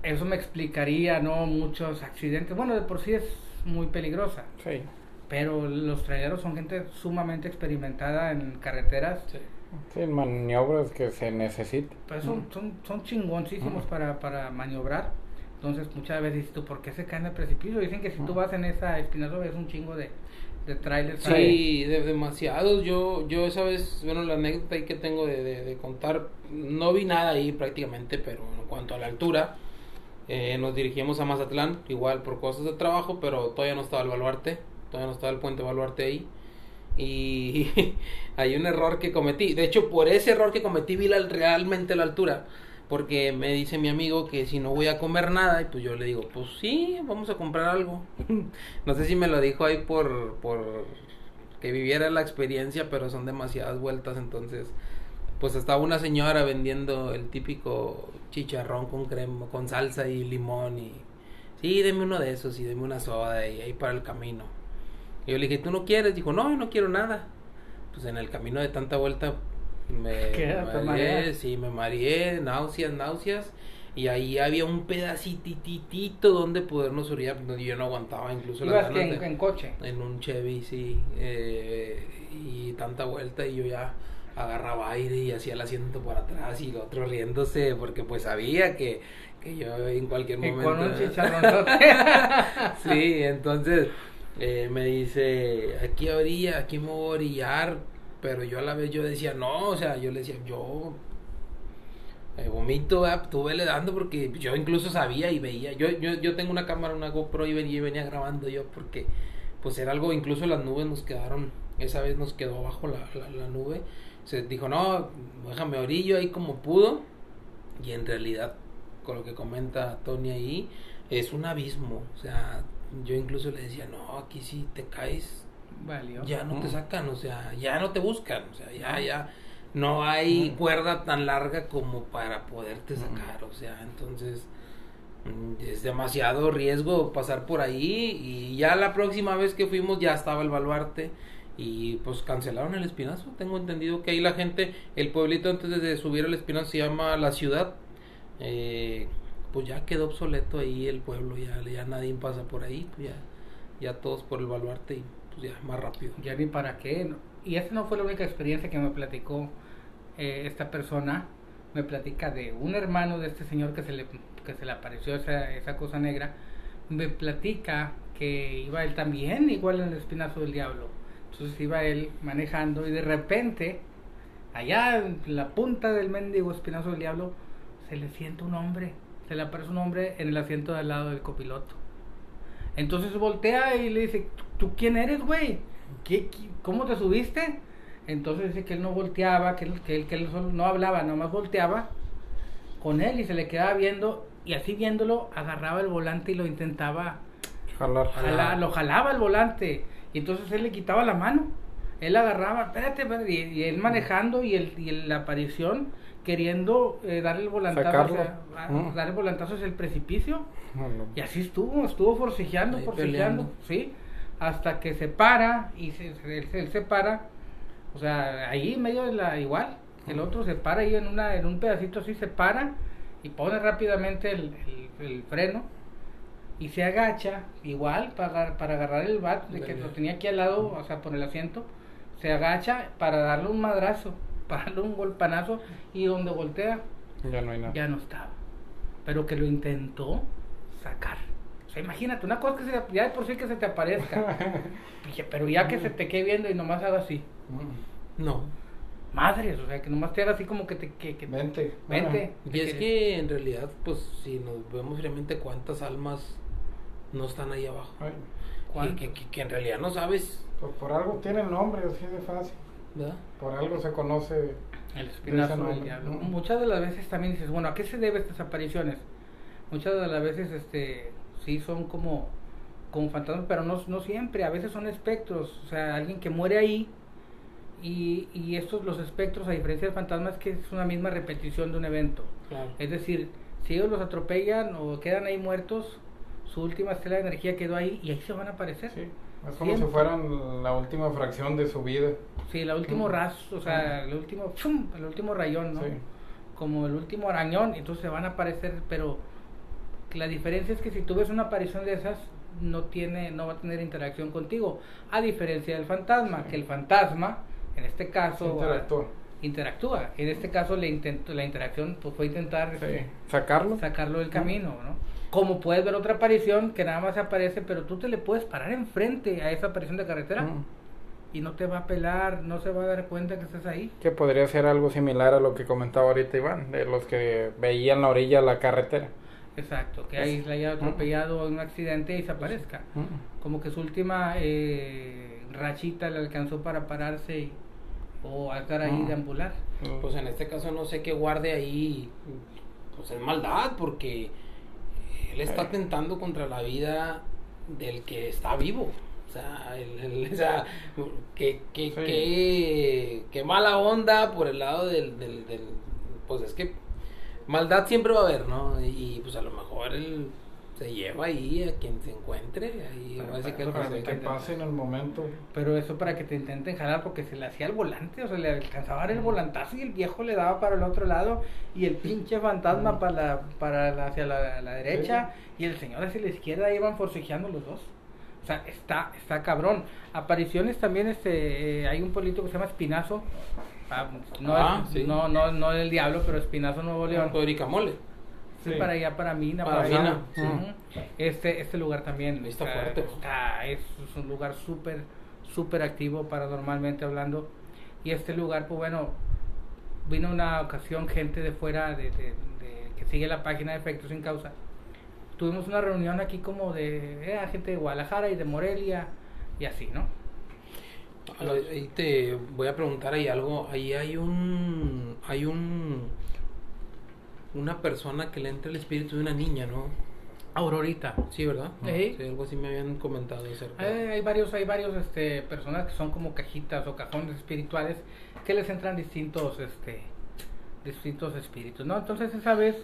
eso me explicaría, ¿no? Muchos accidentes. Bueno, de por sí es muy peligrosa. Sí. pero los traileros son gente sumamente experimentada en carreteras. Sí. Sí, maniobras que se necesiten. Pues son, son, son chingoncísimos para, para maniobrar. Entonces muchas veces dices tú, ¿por qué se caen al precipicio? Dicen que si tú vas en esa espinazo ves un chingo de, de trailers. Sí, de, demasiados. Yo, yo esa vez, bueno, la anécdota ahí que tengo de, de, de contar, no vi nada ahí prácticamente, pero en cuanto a la altura, eh, nos dirigimos a Mazatlán, igual por cosas de trabajo, pero todavía no estaba el baluarte, todavía no estaba el puente baluarte ahí. Y hay un error que cometí. De hecho, por ese error que cometí vi la, realmente la altura. Porque me dice mi amigo que si no voy a comer nada, y pues yo le digo, pues sí, vamos a comprar algo. no sé si me lo dijo ahí por, por que viviera la experiencia, pero son demasiadas vueltas, entonces pues estaba una señora vendiendo el típico chicharrón con crema, con salsa y limón y sí, deme uno de esos y deme una soda y ahí para el camino. Y yo le dije, ¿tú no quieres? Dijo, no, no quiero nada. Pues en el camino de tanta vuelta me, ¿Qué? me ¿Te mareé, sí, me mareé, náuseas, náuseas. Y ahí había un pedacititito donde podernos orillar. y Yo no aguantaba incluso que ganas en, de- en coche. en un Chevy, sí, eh, y tanta vuelta y yo ya agarraba aire y hacía el asiento por atrás y el otro riéndose porque pues sabía que, que yo en cualquier Y momento... con un chicharronzote. sí, entonces eh, me dice, aquí orilla, aquí me voy a orillar, pero yo a la vez yo decía, no, o sea, yo le decía, yo eh, vomito, ¿verdad? tú vele dando porque yo incluso sabía y veía, yo, yo, yo tengo una cámara, una GoPro y venía, venía grabando yo porque pues era algo, incluso las nubes nos quedaron, esa vez nos quedó abajo la, la, la nube, se dijo, no, déjame orillo ahí como pudo y en realidad con lo que comenta Tony ahí es un abismo, o sea, yo incluso le decía, no, aquí si te caes Valió. ya no te Mm. sacan, o sea, ya no te buscan, o sea, ya, ya no hay cuerda tan larga como para poderte sacar, o sea, entonces mm, es demasiado riesgo pasar por ahí y ya la próxima vez que fuimos ya estaba el baluarte y pues cancelaron el espinazo, tengo entendido que ahí la gente, el pueblito antes de subir al espinazo se llama La Ciudad, eh, pues ya quedó obsoleto ahí el pueblo, ya, ya nadie pasa por ahí, pues ya, ya todos por el baluarte y pues ya más rápido. Ya ni para qué. Y esa no fue la única experiencia que me platicó eh, esta persona. Me platica de un hermano de este señor que se le, que se le apareció esa, esa cosa negra. Me platica que iba él también, igual en el espinazo del diablo. Entonces iba él manejando y de repente, allá en la punta del mendigo espinazo del diablo, se le siente un hombre. Se le aparece un hombre en el asiento de al lado del copiloto. Entonces voltea y le dice, ¿tú quién eres, güey? ¿Qué, qué- cómo te subiste? Entonces dice que él no volteaba, que él, que él, que él solo no hablaba, nomás volteaba con él y se le quedaba viendo y así viéndolo agarraba el volante y lo intentaba Jalar. jalar, lo jalaba el volante y entonces él le quitaba la mano. Él agarraba, espérate, espérate, y, y él manejando y, el, y la aparición queriendo eh, darle el volantazo hacia, a- Mm. dar el volantazo hacia el precipicio. No, no. Y así estuvo, estuvo forcejeando, Ahí forcejeando, peleando. sí, hasta que se para y se, él, se- él se para, o sea, ahí en medio de la igual, el otro se para ahí en una en un pedacito así se para y pone rápidamente el, el- el freno y se agacha igual para, para agarrar el bat de que lo tenía aquí al lado, o sea, por el asiento, se agacha para darle un madrazo, para un golpanazo y donde voltea Ya no hay nada. ya no estaba. Pero que lo intentó sacar. O sea, imagínate, una cosa que se, ya de por sí que se te aparezca. Dije, pero ya que se te quede viendo y nomás haga así. No. Madres, o sea, que nomás te haga así como que te... Que, que- Vente. Vente. Y es que en realidad, pues si nos vemos realmente cuántas almas no están ahí abajo. Ay, que, que- que en realidad no sabes, pues por algo tiene el nombre, así de fácil. ¿Verdad? Por algo se conoce. El espinazo Ese del nombre, diablo. ¿no? Muchas de las veces también dices, bueno, ¿a qué se deben estas apariciones? Muchas de las veces, este, sí son como, como fantasmas, pero no, no siempre. A veces son espectros. O sea, alguien que muere ahí y, y estos, los espectros, a diferencia del fantasma, es que es una misma repetición de un evento. Claro. Es decir, si ellos los atropellan o quedan ahí muertos, su última estela de energía quedó ahí y ahí se van a aparecer. Sí. Es como Siempre. si fueran la última fracción de su vida. Sí, el último Mm. ras, o sea, el último, ¡fum! el último rayón, ¿no? Sí. Como el último arañón, entonces se van a aparecer, pero la diferencia es que si tú ves una aparición de esas, no tiene, no va a tener interacción contigo, a diferencia del fantasma, que el fantasma, en este caso, Interactúa. interactúa. En este caso, intento, la interacción pues, fue intentar Sí. Sacarlo. sacarlo del camino, ¿no? Como puedes ver otra aparición que nada más aparece, pero tú te le puedes parar enfrente a esa aparición de carretera Mm. y no te va a pelar, no se va a dar cuenta que estás ahí. Que podría ser algo similar a lo que comentaba ahorita Iván, de los que veían la orilla de la carretera. Exacto, que ahí le haya atropellado en un accidente y se aparezca. Mm. Como que su última eh, rachita le alcanzó para pararse y, o estar ahí Mm. de ambular. Pues en este caso no sé qué guarde ahí, pues es maldad, porque él está Eh. atentando contra la vida del que está vivo. O sea, el- el- o sea, qué, qué, Sí. mala onda por el lado del, del, del- Pues es que maldad siempre va a haber, ¿no? Y pues a lo mejor él se lleva ahí a quien se encuentre. Ahí decir que Para que pase en el momento. Pero eso para que te intenten jalar porque se le hacía el volante, o sea, le alcanzaba el volantazo y el viejo le daba para el otro lado y el pinche fantasma para la, para la- hacia la, la derecha y el señor hacia la izquierda iban forcejeando los dos. O sea, está, está cabrón. Apariciones también, este, eh, hay un pueblito que se llama Espinazo. Ah, no, Ah, es- sí. no, no, no el diablo, pero Espinazo, Nuevo León. Mole. Sí, para allá, para Mina, Para para. Mina. Este, este lugar también Está fuerte, ¿no? está- es, es un lugar súper, súper activo paranormalmente hablando. Y este lugar, pues bueno, vino una ocasión gente de fuera de, de- de- que sigue la página de Efectos sin Causa. Tuvimos una reunión aquí como de eh, gente de Guadalajara y de Morelia y así, ¿no? Ahí te voy a preguntar ahí algo. Ahí hay un. Hay un. Una persona que le entra el espíritu de una niña, ¿no? Aurorita. Sí, ¿verdad? Sí. Sí, algo así me habían comentado acerca. Hay, hay varios, hay varios este, personas que son como cajitas o cajones espirituales que les entran distintos, este, distintos espíritus, ¿no? Entonces esa vez,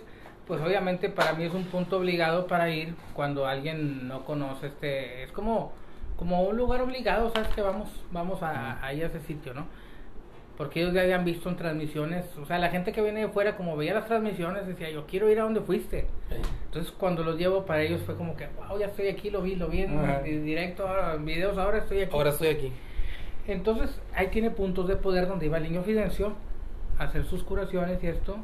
pues obviamente para mí es un punto obligado para ir cuando alguien no conoce, este, es como, como un lugar obligado, sabes que vamos, vamos a, a ir a ese sitio, ¿no? Porque ellos ya habían visto en transmisiones, o sea, la gente que viene de fuera, como veía las transmisiones, decía, yo quiero ir a donde fuiste. Sí. Entonces cuando los llevo para ellos fue como que, wow, ya estoy aquí, lo vi, lo vi en, directo, ahora, en videos, ahora estoy aquí. Ahora estoy aquí. Entonces ahí tiene puntos de poder donde iba el niño Fidencio a hacer sus curaciones y esto.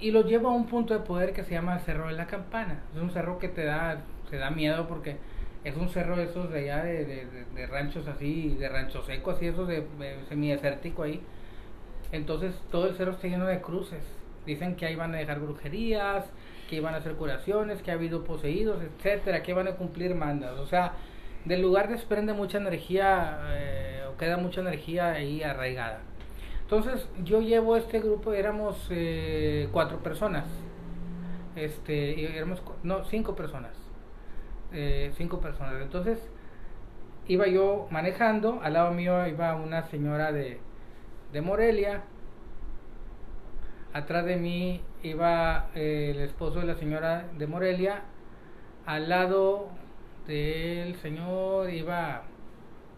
Y lo llevo a un punto de poder que se llama el Cerro de la Campana. Es un cerro que te da, te da miedo porque es un cerro de esos de allá, de, de- de- ranchos así, de rancho seco, así, esos de, de semidesértico ahí. Entonces todo el cerro está lleno de cruces. Dicen que ahí van a dejar brujerías, que iban a hacer curaciones, que ha habido poseídos, etcétera, que van a cumplir mandas. O sea, del lugar desprende mucha energía eh, o queda mucha energía ahí arraigada. Entonces yo llevo este grupo, éramos eh, cuatro personas. Este, éramos, no, cinco personas. Eh, cinco personas. Entonces iba yo manejando, al lado mío iba una señora de, de Morelia, atrás de mí iba eh, el esposo de la señora de Morelia, al lado del señor iba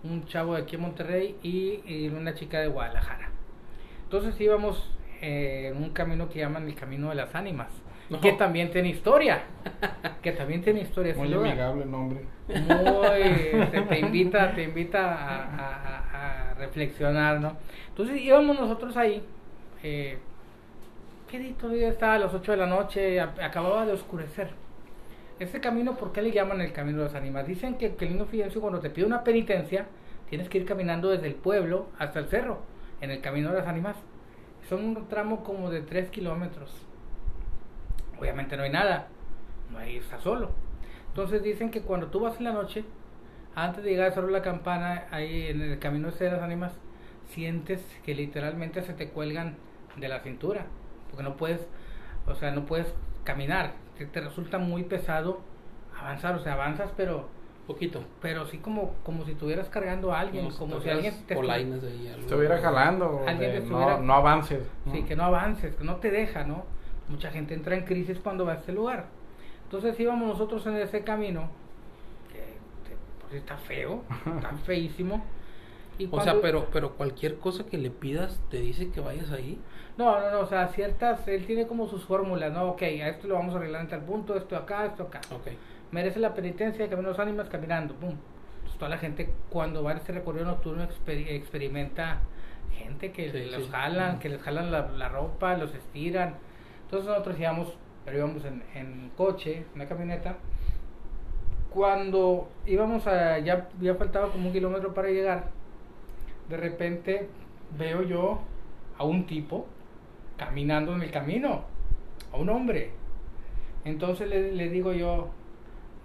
un chavo de aquí en Monterrey y, una chica de Guadalajara. Entonces íbamos eh, en un camino que llaman el Camino de las Ánimas, No. que también tiene historia, que también tiene historia. Muy amigable el nombre. muy te, te invita te invita a, a- a- a reflexionar no entonces íbamos nosotros ahí eh, qué dito día estaba a las 8 de la noche a- acababa de oscurecer este camino ¿por qué le llaman el camino de los animales? dicen que, que el niño Fidencio cuando te pide una penitencia tienes que ir caminando desde el pueblo hasta el cerro en el camino de las ánimas son un tramo como de 3 kilómetros obviamente no hay nada no hay está solo entonces dicen que cuando tú vas en la noche, antes de llegar a Cerro de la Campana, ahí en el camino ese de las ánimas, sientes que literalmente se te cuelgan de la cintura, porque no puedes, o sea, no puedes caminar, que te resulta muy pesado avanzar, o sea, avanzas pero Poquito. pero sí como como si estuvieras cargando a alguien, como, si alguien te ahí. algo. Estuviera jalando. o Alguien de te no, estuviera- no avances. Sí, que no avances, que no te deja, ¿no? Mucha gente entra en crisis cuando va a este lugar. Entonces íbamos nosotros en ese camino, que, pues, está feo, está feísimo. Y O sea, pero, pero cualquier cosa que le pidas te dice que vayas ahí. No, no, no, o sea, ciertas, él tiene como sus fórmulas, ¿no? Ok, a esto lo vamos a arreglar en tal punto, esto acá, esto acá. Ok. merece la penitencia que los ánimas caminando, pum. Entonces toda la gente cuando va a ese recorrido nocturno exper- experimenta gente que Sí, los sí. jalan, que les jalan la, la ropa, los estiran. Entonces nosotros íbamos, pero íbamos en, coche, en una camioneta. Cuando íbamos a, ya, faltaba como un kilómetro para llegar, de repente veo yo a un tipo caminando en el camino, a un hombre. Entonces le, digo yo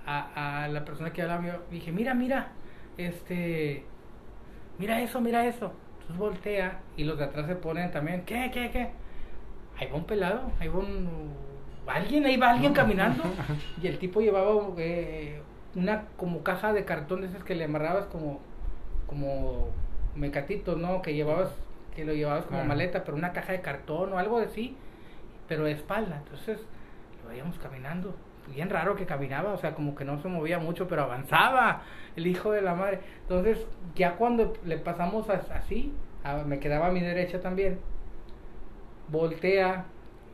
a, la persona que hablaba, dije, mira, mira, este, mira eso, mira eso. Entonces voltea y los de atrás se ponen también, ¿qué, qué, qué? Ahí va un pelado, ahí va un... Alguien, ahí va alguien caminando. Y el tipo llevaba eh, una como caja de cartón de esas que le amarrabas como, como mecatitos, ¿no? Que llevabas, que lo llevabas como maleta, pero una caja de cartón o algo así, pero de espalda. Entonces lo veíamos caminando. Bien raro que caminaba, o sea, como que no se movía mucho, pero avanzaba el hijo de la madre. Entonces, ya cuando le pasamos as- así, a- me quedaba a mi derecha también, voltea,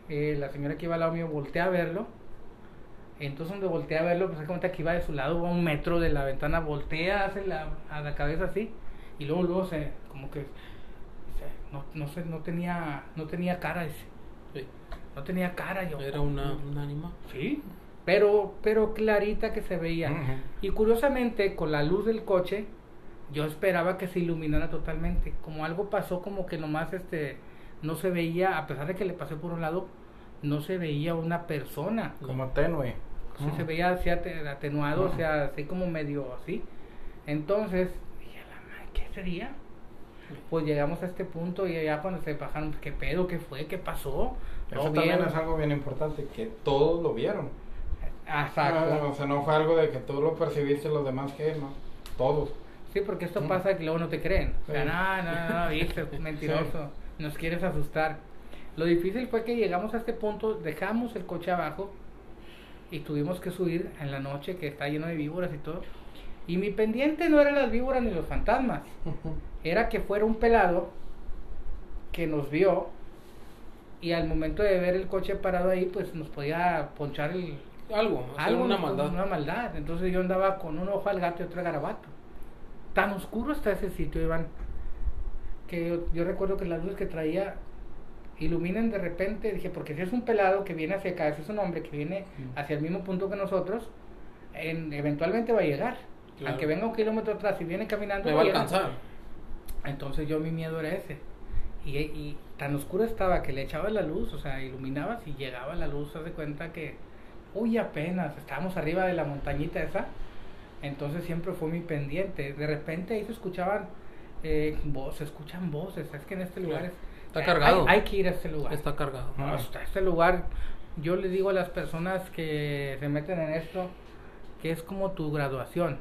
eh, la señora que iba al lado mío voltea a verlo. Entonces, donde voltea a verlo, pues se cuenta que iba de su lado a un metro de la ventana, voltea, hace la, a la cabeza así, y luego, luego se, como que, se- no, no sé, no tenía, no tenía cara, Sí. no tenía cara, yo. Era una, un ánima. Sí, pero, pero clarita que se veía. Y curiosamente, con la luz del coche, yo esperaba que se iluminara totalmente. Como algo pasó, como que nomás este no se veía, a pesar de que le pasé por un lado, no se veía una persona. Como tenue. Sí Mm. se veía así ate- atenuado, o Ujú. sea, así como medio así. Entonces, dije, "A la madre, ¿qué sería? Pues llegamos a este punto y ya cuando se bajaron, pues, ¿qué pedo? ¿Qué fue? ¿Qué pasó? Eso No también vieron. es algo bien importante, que todos lo vieron. Exacto. Ah, o sea, no fue algo de que tú lo percibiste y los demás que no. Todos. Sí, porque esto Mm. pasa que luego no te creen. O sea, Sí. no, no, no, no, viste, mentiroso. Nos quieres asustar. Lo difícil fue que llegamos a este punto, dejamos el coche abajo y tuvimos que subir en la noche que está lleno de víboras y todo. Y mi pendiente no eran las víboras ni los fantasmas. Era que fuera un pelado que nos vio y al momento de ver el coche parado ahí, pues nos podía ponchar el, Algo, hacer algo, una como maldad. Una maldad. Entonces yo andaba con un ojo al gato y otro al garabato. Tan oscuro está ese sitio, Iván, que yo, yo recuerdo que las luces que traía iluminan de repente. Dije, porque si es un pelado que viene hacia acá, si es un hombre que viene hacia el mismo punto que nosotros, en- eventualmente va a llegar. Claro. Aunque venga un kilómetro atrás y viene caminando, Me va a alcanzar. Entonces yo mi miedo era ese. Y, y tan oscuro estaba que le echaba la luz, o sea, iluminabas y llegaba la luz, haz de cuenta que, uy, apenas, estábamos arriba de la montañita esa, entonces siempre fue mi pendiente. De repente ahí se escuchaban eh, se escuchan voces, es que en este lugar es... Está hay- cargado. Hay, que ir a este lugar. Está cargado. No, está este lugar, yo le digo a las personas que se meten en esto, que es como tu graduación,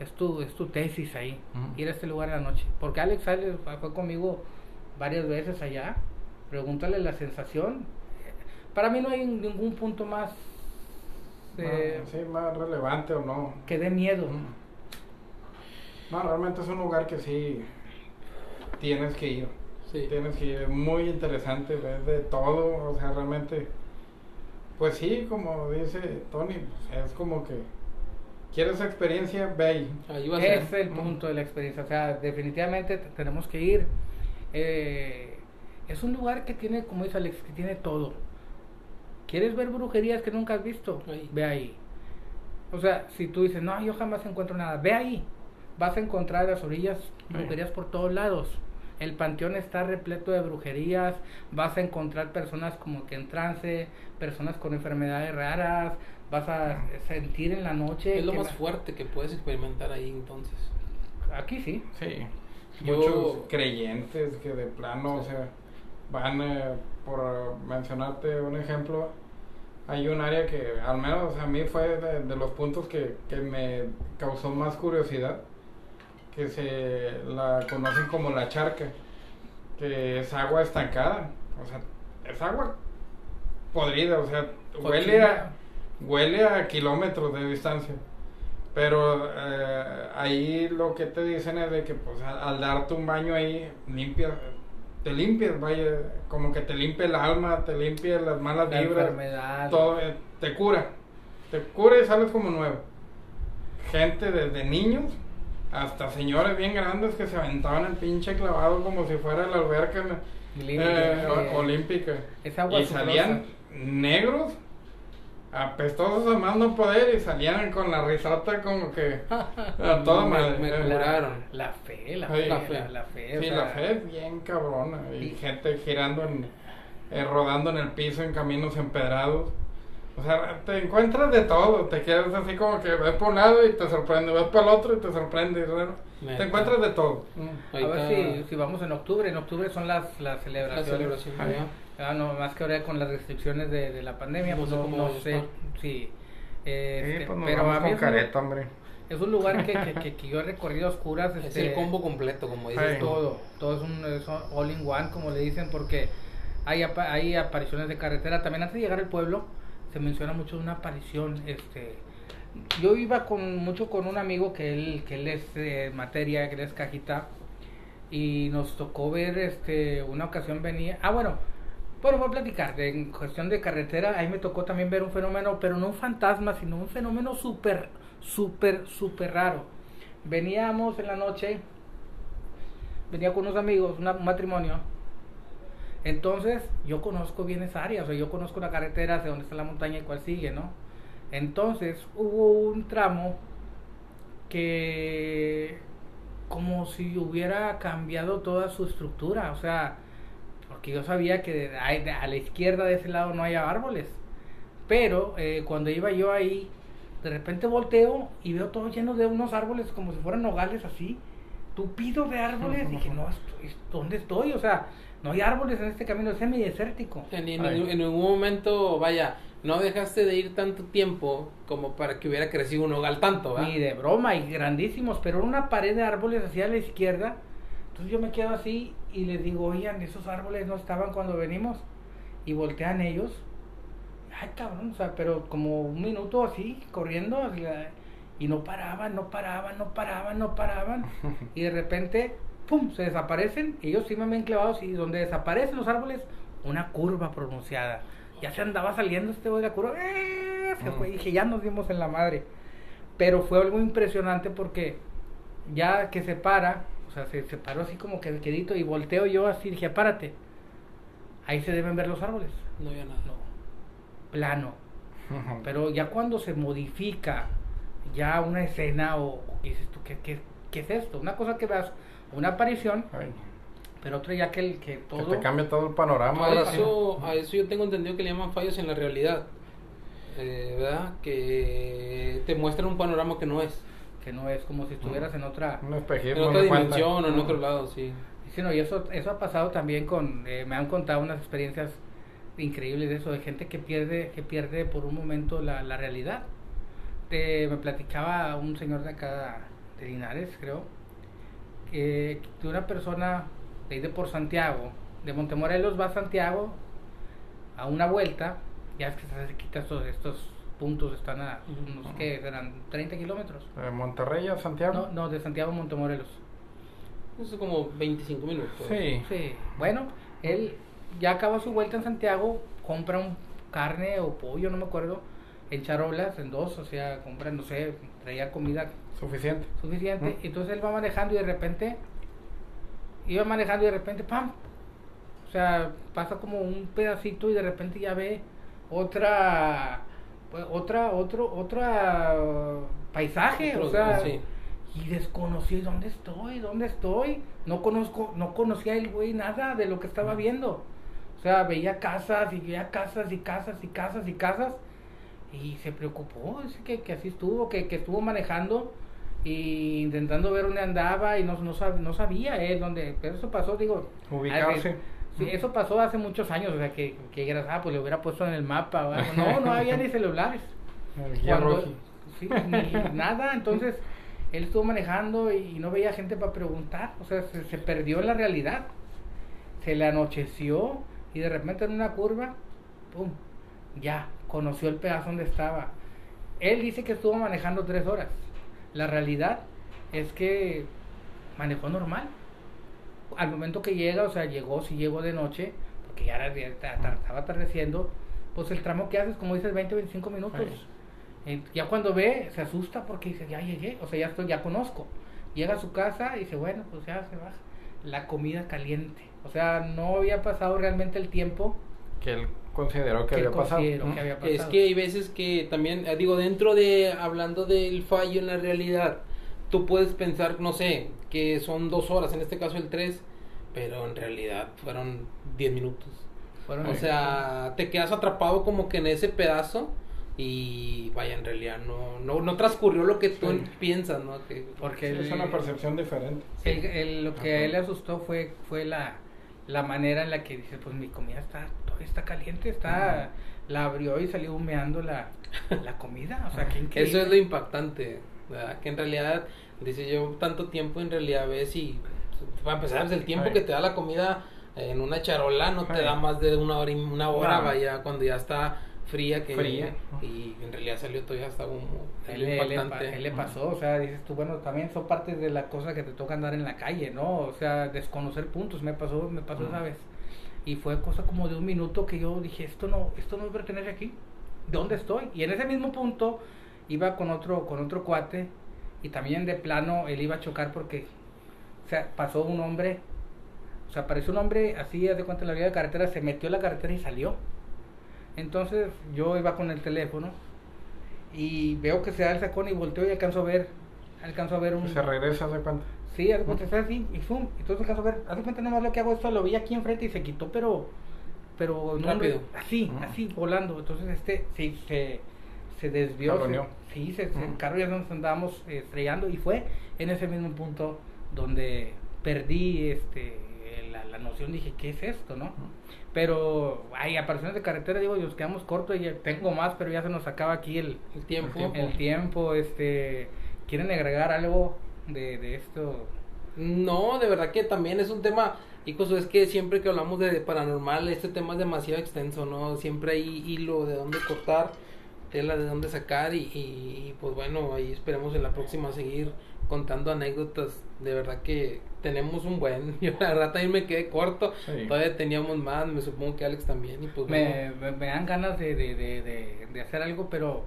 es tu, es tu tesis ahí, ir a este lugar en la noche. Porque Alex Alex fue conmigo varias veces allá, pregúntale la sensación. Para mí no hay ningún punto más eh, Ah, sí, más relevante o no. que dé miedo. Mm. No, realmente es un lugar que sí tienes que ir. Sí. Tienes que ir, es muy interesante, ves de todo, o sea, realmente, pues sí, como dice Tony, pues, es como que quieres esa experiencia, ve ahí. Ahí va a ser. es el punto de la experiencia. O sea, definitivamente tenemos que ir. Eh, es un lugar que tiene, como dice Alex, que tiene todo. ¿Quieres ver brujerías que nunca has visto? Ahí. Ve ahí. O sea, si tú dices, no, yo jamás encuentro nada, ve ahí. Vas a encontrar a las orillas brujerías por todos lados. El panteón está repleto de brujerías. Vas a encontrar personas como que en trance, personas con enfermedades raras. Vas a sentir en la noche. Es lo más la- fuerte que puedes experimentar ahí entonces. Aquí sí. Sí. Yo- Muchos creyentes que de plano, o sea, van, eh, por mencionarte un ejemplo, hay un área que al menos a mí fue de, de los puntos que, que me causó más curiosidad, que se la conocen como la charca, que es agua estancada, o sea, es agua podrida, o sea, huele a, huele a kilómetros de distancia. Pero eh, ahí lo que te dicen es de que pues al, al darte un baño ahí limpias, te limpias, vaya, como que te limpia el alma, te limpia las malas La vibras, enfermedad. todo, eh, te cura. te cura y sales como nuevo. Gente desde niños hasta señores bien grandes que se aventaban el pinche clavado como si fuera la alberca eh, olímpica. y salían negros, apestosos a más no poder y salían con la risota como que a toda madre. Me, curaron. La, fe, la, fe, la, fe. Sí, la fe es bien cabrona. Y, gente girando, en, eh, rodando en el piso en caminos empedrados. O sea, te encuentras de todo, te quedas así como que ves por un lado y te sorprende, ves para el otro y te sorprende. Te encuentras de todo. Mm. A ver si, si vamos en octubre, en octubre son las, las celebraciones. Ah, no, más que ahora con las restricciones de, de la pandemia, pues no, no sé si... Este, pues pero a mí careta, hombre. Es un lugar que, que, que, yo he recorrido a oscuras. es el este, combo completo, como dices. Todo, todo es un, es all in one, como le dicen, porque hay, hay apariciones de carretera. También antes de llegar al pueblo, se menciona mucho una aparición, este yo iba con mucho con un amigo que él que es eh, materia, que él es cajita y nos tocó ver este una ocasión venía, ah bueno, bueno, voy a platicar, de, en cuestión de carretera, ahí me tocó también ver un fenómeno, pero no un fantasma, sino un fenómeno súper, súper, súper raro. Veníamos en la noche, venía con unos amigos, un matrimonio, entonces, yo conozco bien esa área, o sea, yo conozco la carretera, de dónde está la montaña y cuál sigue, ¿no? Entonces, hubo un tramo que como si hubiera cambiado toda su estructura, o sea, porque yo sabía que a la izquierda de ese lado no hay árboles, pero eh, cuando iba yo ahí, de repente volteo y veo todo lleno de unos árboles como si fueran nogales así, tupido de árboles, y dije, no, ¿dónde estoy? O sea, no hay árboles en este camino, es semidesértico. En, en, en, ningún momento, vaya, no dejaste de ir tanto tiempo como para que hubiera crecido un nogal tanto, Ni de broma, y grandísimos, pero una pared de árboles hacia la izquierda. Entonces yo me quedo así y les digo, oigan, esos árboles no estaban cuando venimos. Y voltean ellos. Ay, cabrón, o sea, pero como un minuto así, corriendo. Y no paraban, no paraban, no paraban, no paraban. Y de repente ¡pum! se desaparecen. Ellos sí me ven clavados y donde desaparecen los árboles, una curva pronunciada. Ya se andaba saliendo este de la curva. ¡eh! Se fue. Y dije, ya nos dimos en la madre. Pero fue algo impresionante porque ya que se para, o sea, se, paró así como que quedito y volteo yo así, dije, párate. Ahí se deben ver los árboles. No había nada. No. Plano. Pero ya cuando se modifica ya una escena o, dices tú, ¿qué, qué, qué es esto? Una cosa que veas una aparición, pero otra ya que, el, que todo... Que te cambia todo el panorama. A eso, a eso yo tengo entendido que le llaman fallos en la realidad, eh, ¿verdad? Que te muestran un panorama que no es. Que no es como si estuvieras en otra... en otra dimensión o en otro lado, sí. Sí, no, y eso, eso ha pasado también con... Eh, me han contado unas experiencias increíbles de eso, de gente que pierde, que pierde por un momento la, la realidad. Me platicaba un señor de acá, de Linares, creo, que una persona de ir por Santiago, de Montemorelos va a Santiago a una vuelta, ya es que se quita estos, estos puntos, están a unos que serán 30 kilómetros. ¿De Monterrey a Santiago? No, no, de Santiago a Montemorelos. Eso es como 25 minutos. Sí. Sí. Bueno, él ya acaba su vuelta en Santiago, compra un carne o pollo, no me acuerdo, en charolas, en dos, o sea, compra, no sé, traía comida Suficiente. Suficiente. Entonces él va manejando y de repente, iba manejando y de repente, ¡pam! O sea, pasa como un pedacito y de repente ya ve otra, pues, otra, otro, otra paisaje, o sea, y desconocí dónde estoy, dónde estoy. No conozco, no conocía el güey nada de lo que estaba viendo. O sea, veía casas y veía casas y casas y casas y casas. Y se preocupó, dice que, que así estuvo, que, que estuvo manejando y intentando ver dónde andaba y no, no, no sabía él dónde, pero eso pasó, digo, ubicarse. Sí, eso pasó hace muchos años, o sea, que, que ah, pues le hubiera puesto en el mapa, no, no había ni celulares. sí, ni nada, entonces él estuvo manejando y no veía gente para preguntar, o sea, se, se perdió en la realidad, se le anocheció y de repente en una curva, pum, ya, conoció el pedazo donde estaba. Él dice que estuvo manejando tres horas la realidad es que manejó normal. Al momento que llega, o sea, llegó, si llegó de noche, porque ya, estaba atardeciendo, pues el tramo que haces, como dices, 20, 25 minutos. Eh, ya cuando ve, se asusta porque dice, ya llegué, o sea, ya estoy, ya conozco. Llega a su casa y dice, bueno, pues ya se baja. La comida caliente. O sea, no había pasado realmente el tiempo que él consideró que, que había, pasado. que había pasado. Es que hay veces que también, eh, digo, dentro de, hablando del fallo en la realidad, tú puedes pensar, no sé, que son dos horas, en este caso el tres, pero en realidad fueron diez minutos. Fueron- O sea, te quedas atrapado como que en ese pedazo y vaya, en realidad no, no, no transcurrió lo que tú Sí. piensas, ¿no? Que, porque Sí, es el- una percepción diferente. el- el- lo que a él le asustó fue, fue la, la manera en la que dice, pues mi comida está, está caliente, está, la abrió y salió humeando la, la comida. O sea, qué increíble. Eso es lo impactante, ¿verdad? Que en realidad, dice yo, tanto tiempo en realidad ves y, para empezar, pues, el tiempo que te da la comida en una charola no te da más de una hora, y- una hora, No. vaya, cuando ya está fría, que Fría. y en realidad salió todavía hasta Es él, él él le pasó, o sea, dices tú, bueno, también son partes de la cosa que te toca andar en la calle, ¿no? O sea, desconocer puntos, me pasó, me pasó esa vez. Y fue cosa como de un minuto que yo dije, esto no, esto no me pertenece aquí. ¿Dónde estoy? Y en ese mismo punto iba con otro, con otro cuate y también de plano él iba a chocar porque, pasó un hombre, o sea, apareció un hombre así, haz de cuenta en la vía de carretera, se metió a la carretera y salió. Entonces yo iba con el teléfono y veo que se da el sacón y volteo y alcanzo a ver, alcanzo a ver un... Se regresa, ¿se cuenta? Sí, de cuenta, está así, y zoom, entonces alcanzo a ver, haz de cuenta nada más lo que hago esto, lo vi aquí enfrente y se quitó, pero, pero no, Rápido. así, Ujú. así, volando, entonces este, sí, se, se desvió, se- sí, se, se- el Ujú. carro ya nos andábamos eh, estrellando y fue en ese mismo punto donde perdí este la, la noción, dije, ¿qué es esto, no? Pero hay apariciones de carretera, digo, y nos quedamos cortos y tengo más, pero ya se nos acaba aquí el, El. El tiempo. el tiempo, este, ¿quieren agregar algo de, de esto? No, de verdad que también es un tema, y pues es que siempre que hablamos de paranormal, este tema es demasiado extenso, ¿no? Siempre hay hilo de dónde cortar, tela de dónde sacar, y, y, y, pues bueno, ahí esperemos en la próxima seguir contando anécdotas. De verdad que tenemos un buen, yo la verdad también me quedé corto, Sí. todavía teníamos más, me supongo que Alex también, y pues me, bueno. me, me dan ganas de, de, de, de, de hacer algo, pero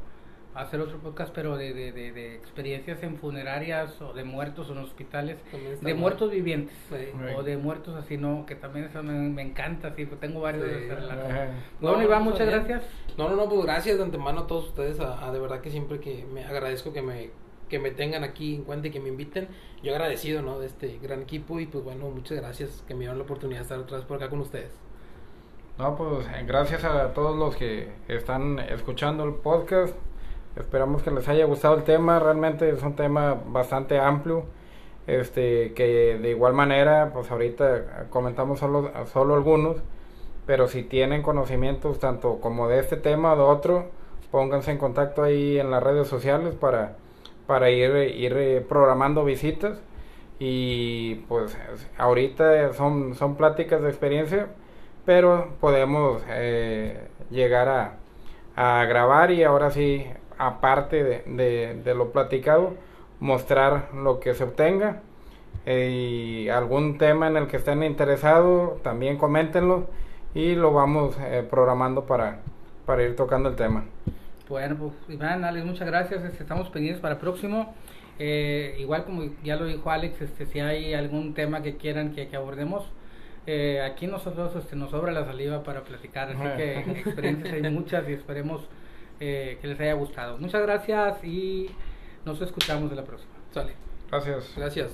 hacer otro podcast, pero de, de, de, de experiencias en funerarias o de muertos o en hospitales, de muertos vivientes. O de muertos así, no, que también eso me, me encanta, sí, pues tengo varios Sí. de. Bueno, No, Iván, no, muchas bien. gracias. No, no, no, pues gracias de antemano a todos ustedes, a, a de verdad que siempre que me agradezco que me, que me tengan aquí en cuenta y que me inviten. Yo agradecido, ¿no? De este gran equipo y pues bueno, muchas gracias que me dieron la oportunidad de estar otra vez por acá con ustedes. No, pues eh, gracias a todos los que están escuchando el podcast. Esperamos que les haya gustado el tema. Realmente es un tema bastante amplio. Este, que de igual manera, pues ahorita comentamos solo, solo algunos. Pero si tienen conocimientos tanto como de este tema o de otro, pónganse en contacto ahí en las redes sociales para, para ir, ir eh, programando visitas. Y pues ahorita son, son pláticas de experiencia pero podemos eh, llegar a, a grabar y ahora sí, aparte de, de- de lo platicado, mostrar lo que se obtenga eh, y algún tema en el que estén interesados, también coméntenlo y lo vamos eh, programando para, para ir tocando el tema. Bueno, pues Iván, Alex, muchas gracias. este, Estamos pendientes para el próximo. Eh, igual como ya lo dijo Alex, este, si hay algún tema que quieran que, que abordemos, eh, aquí nosotros este, nos sobra la saliva para platicar, así que experiencias hay muchas y esperemos eh, que les haya gustado. Muchas gracias y nos escuchamos de la próxima. Sale. Gracias. Gracias.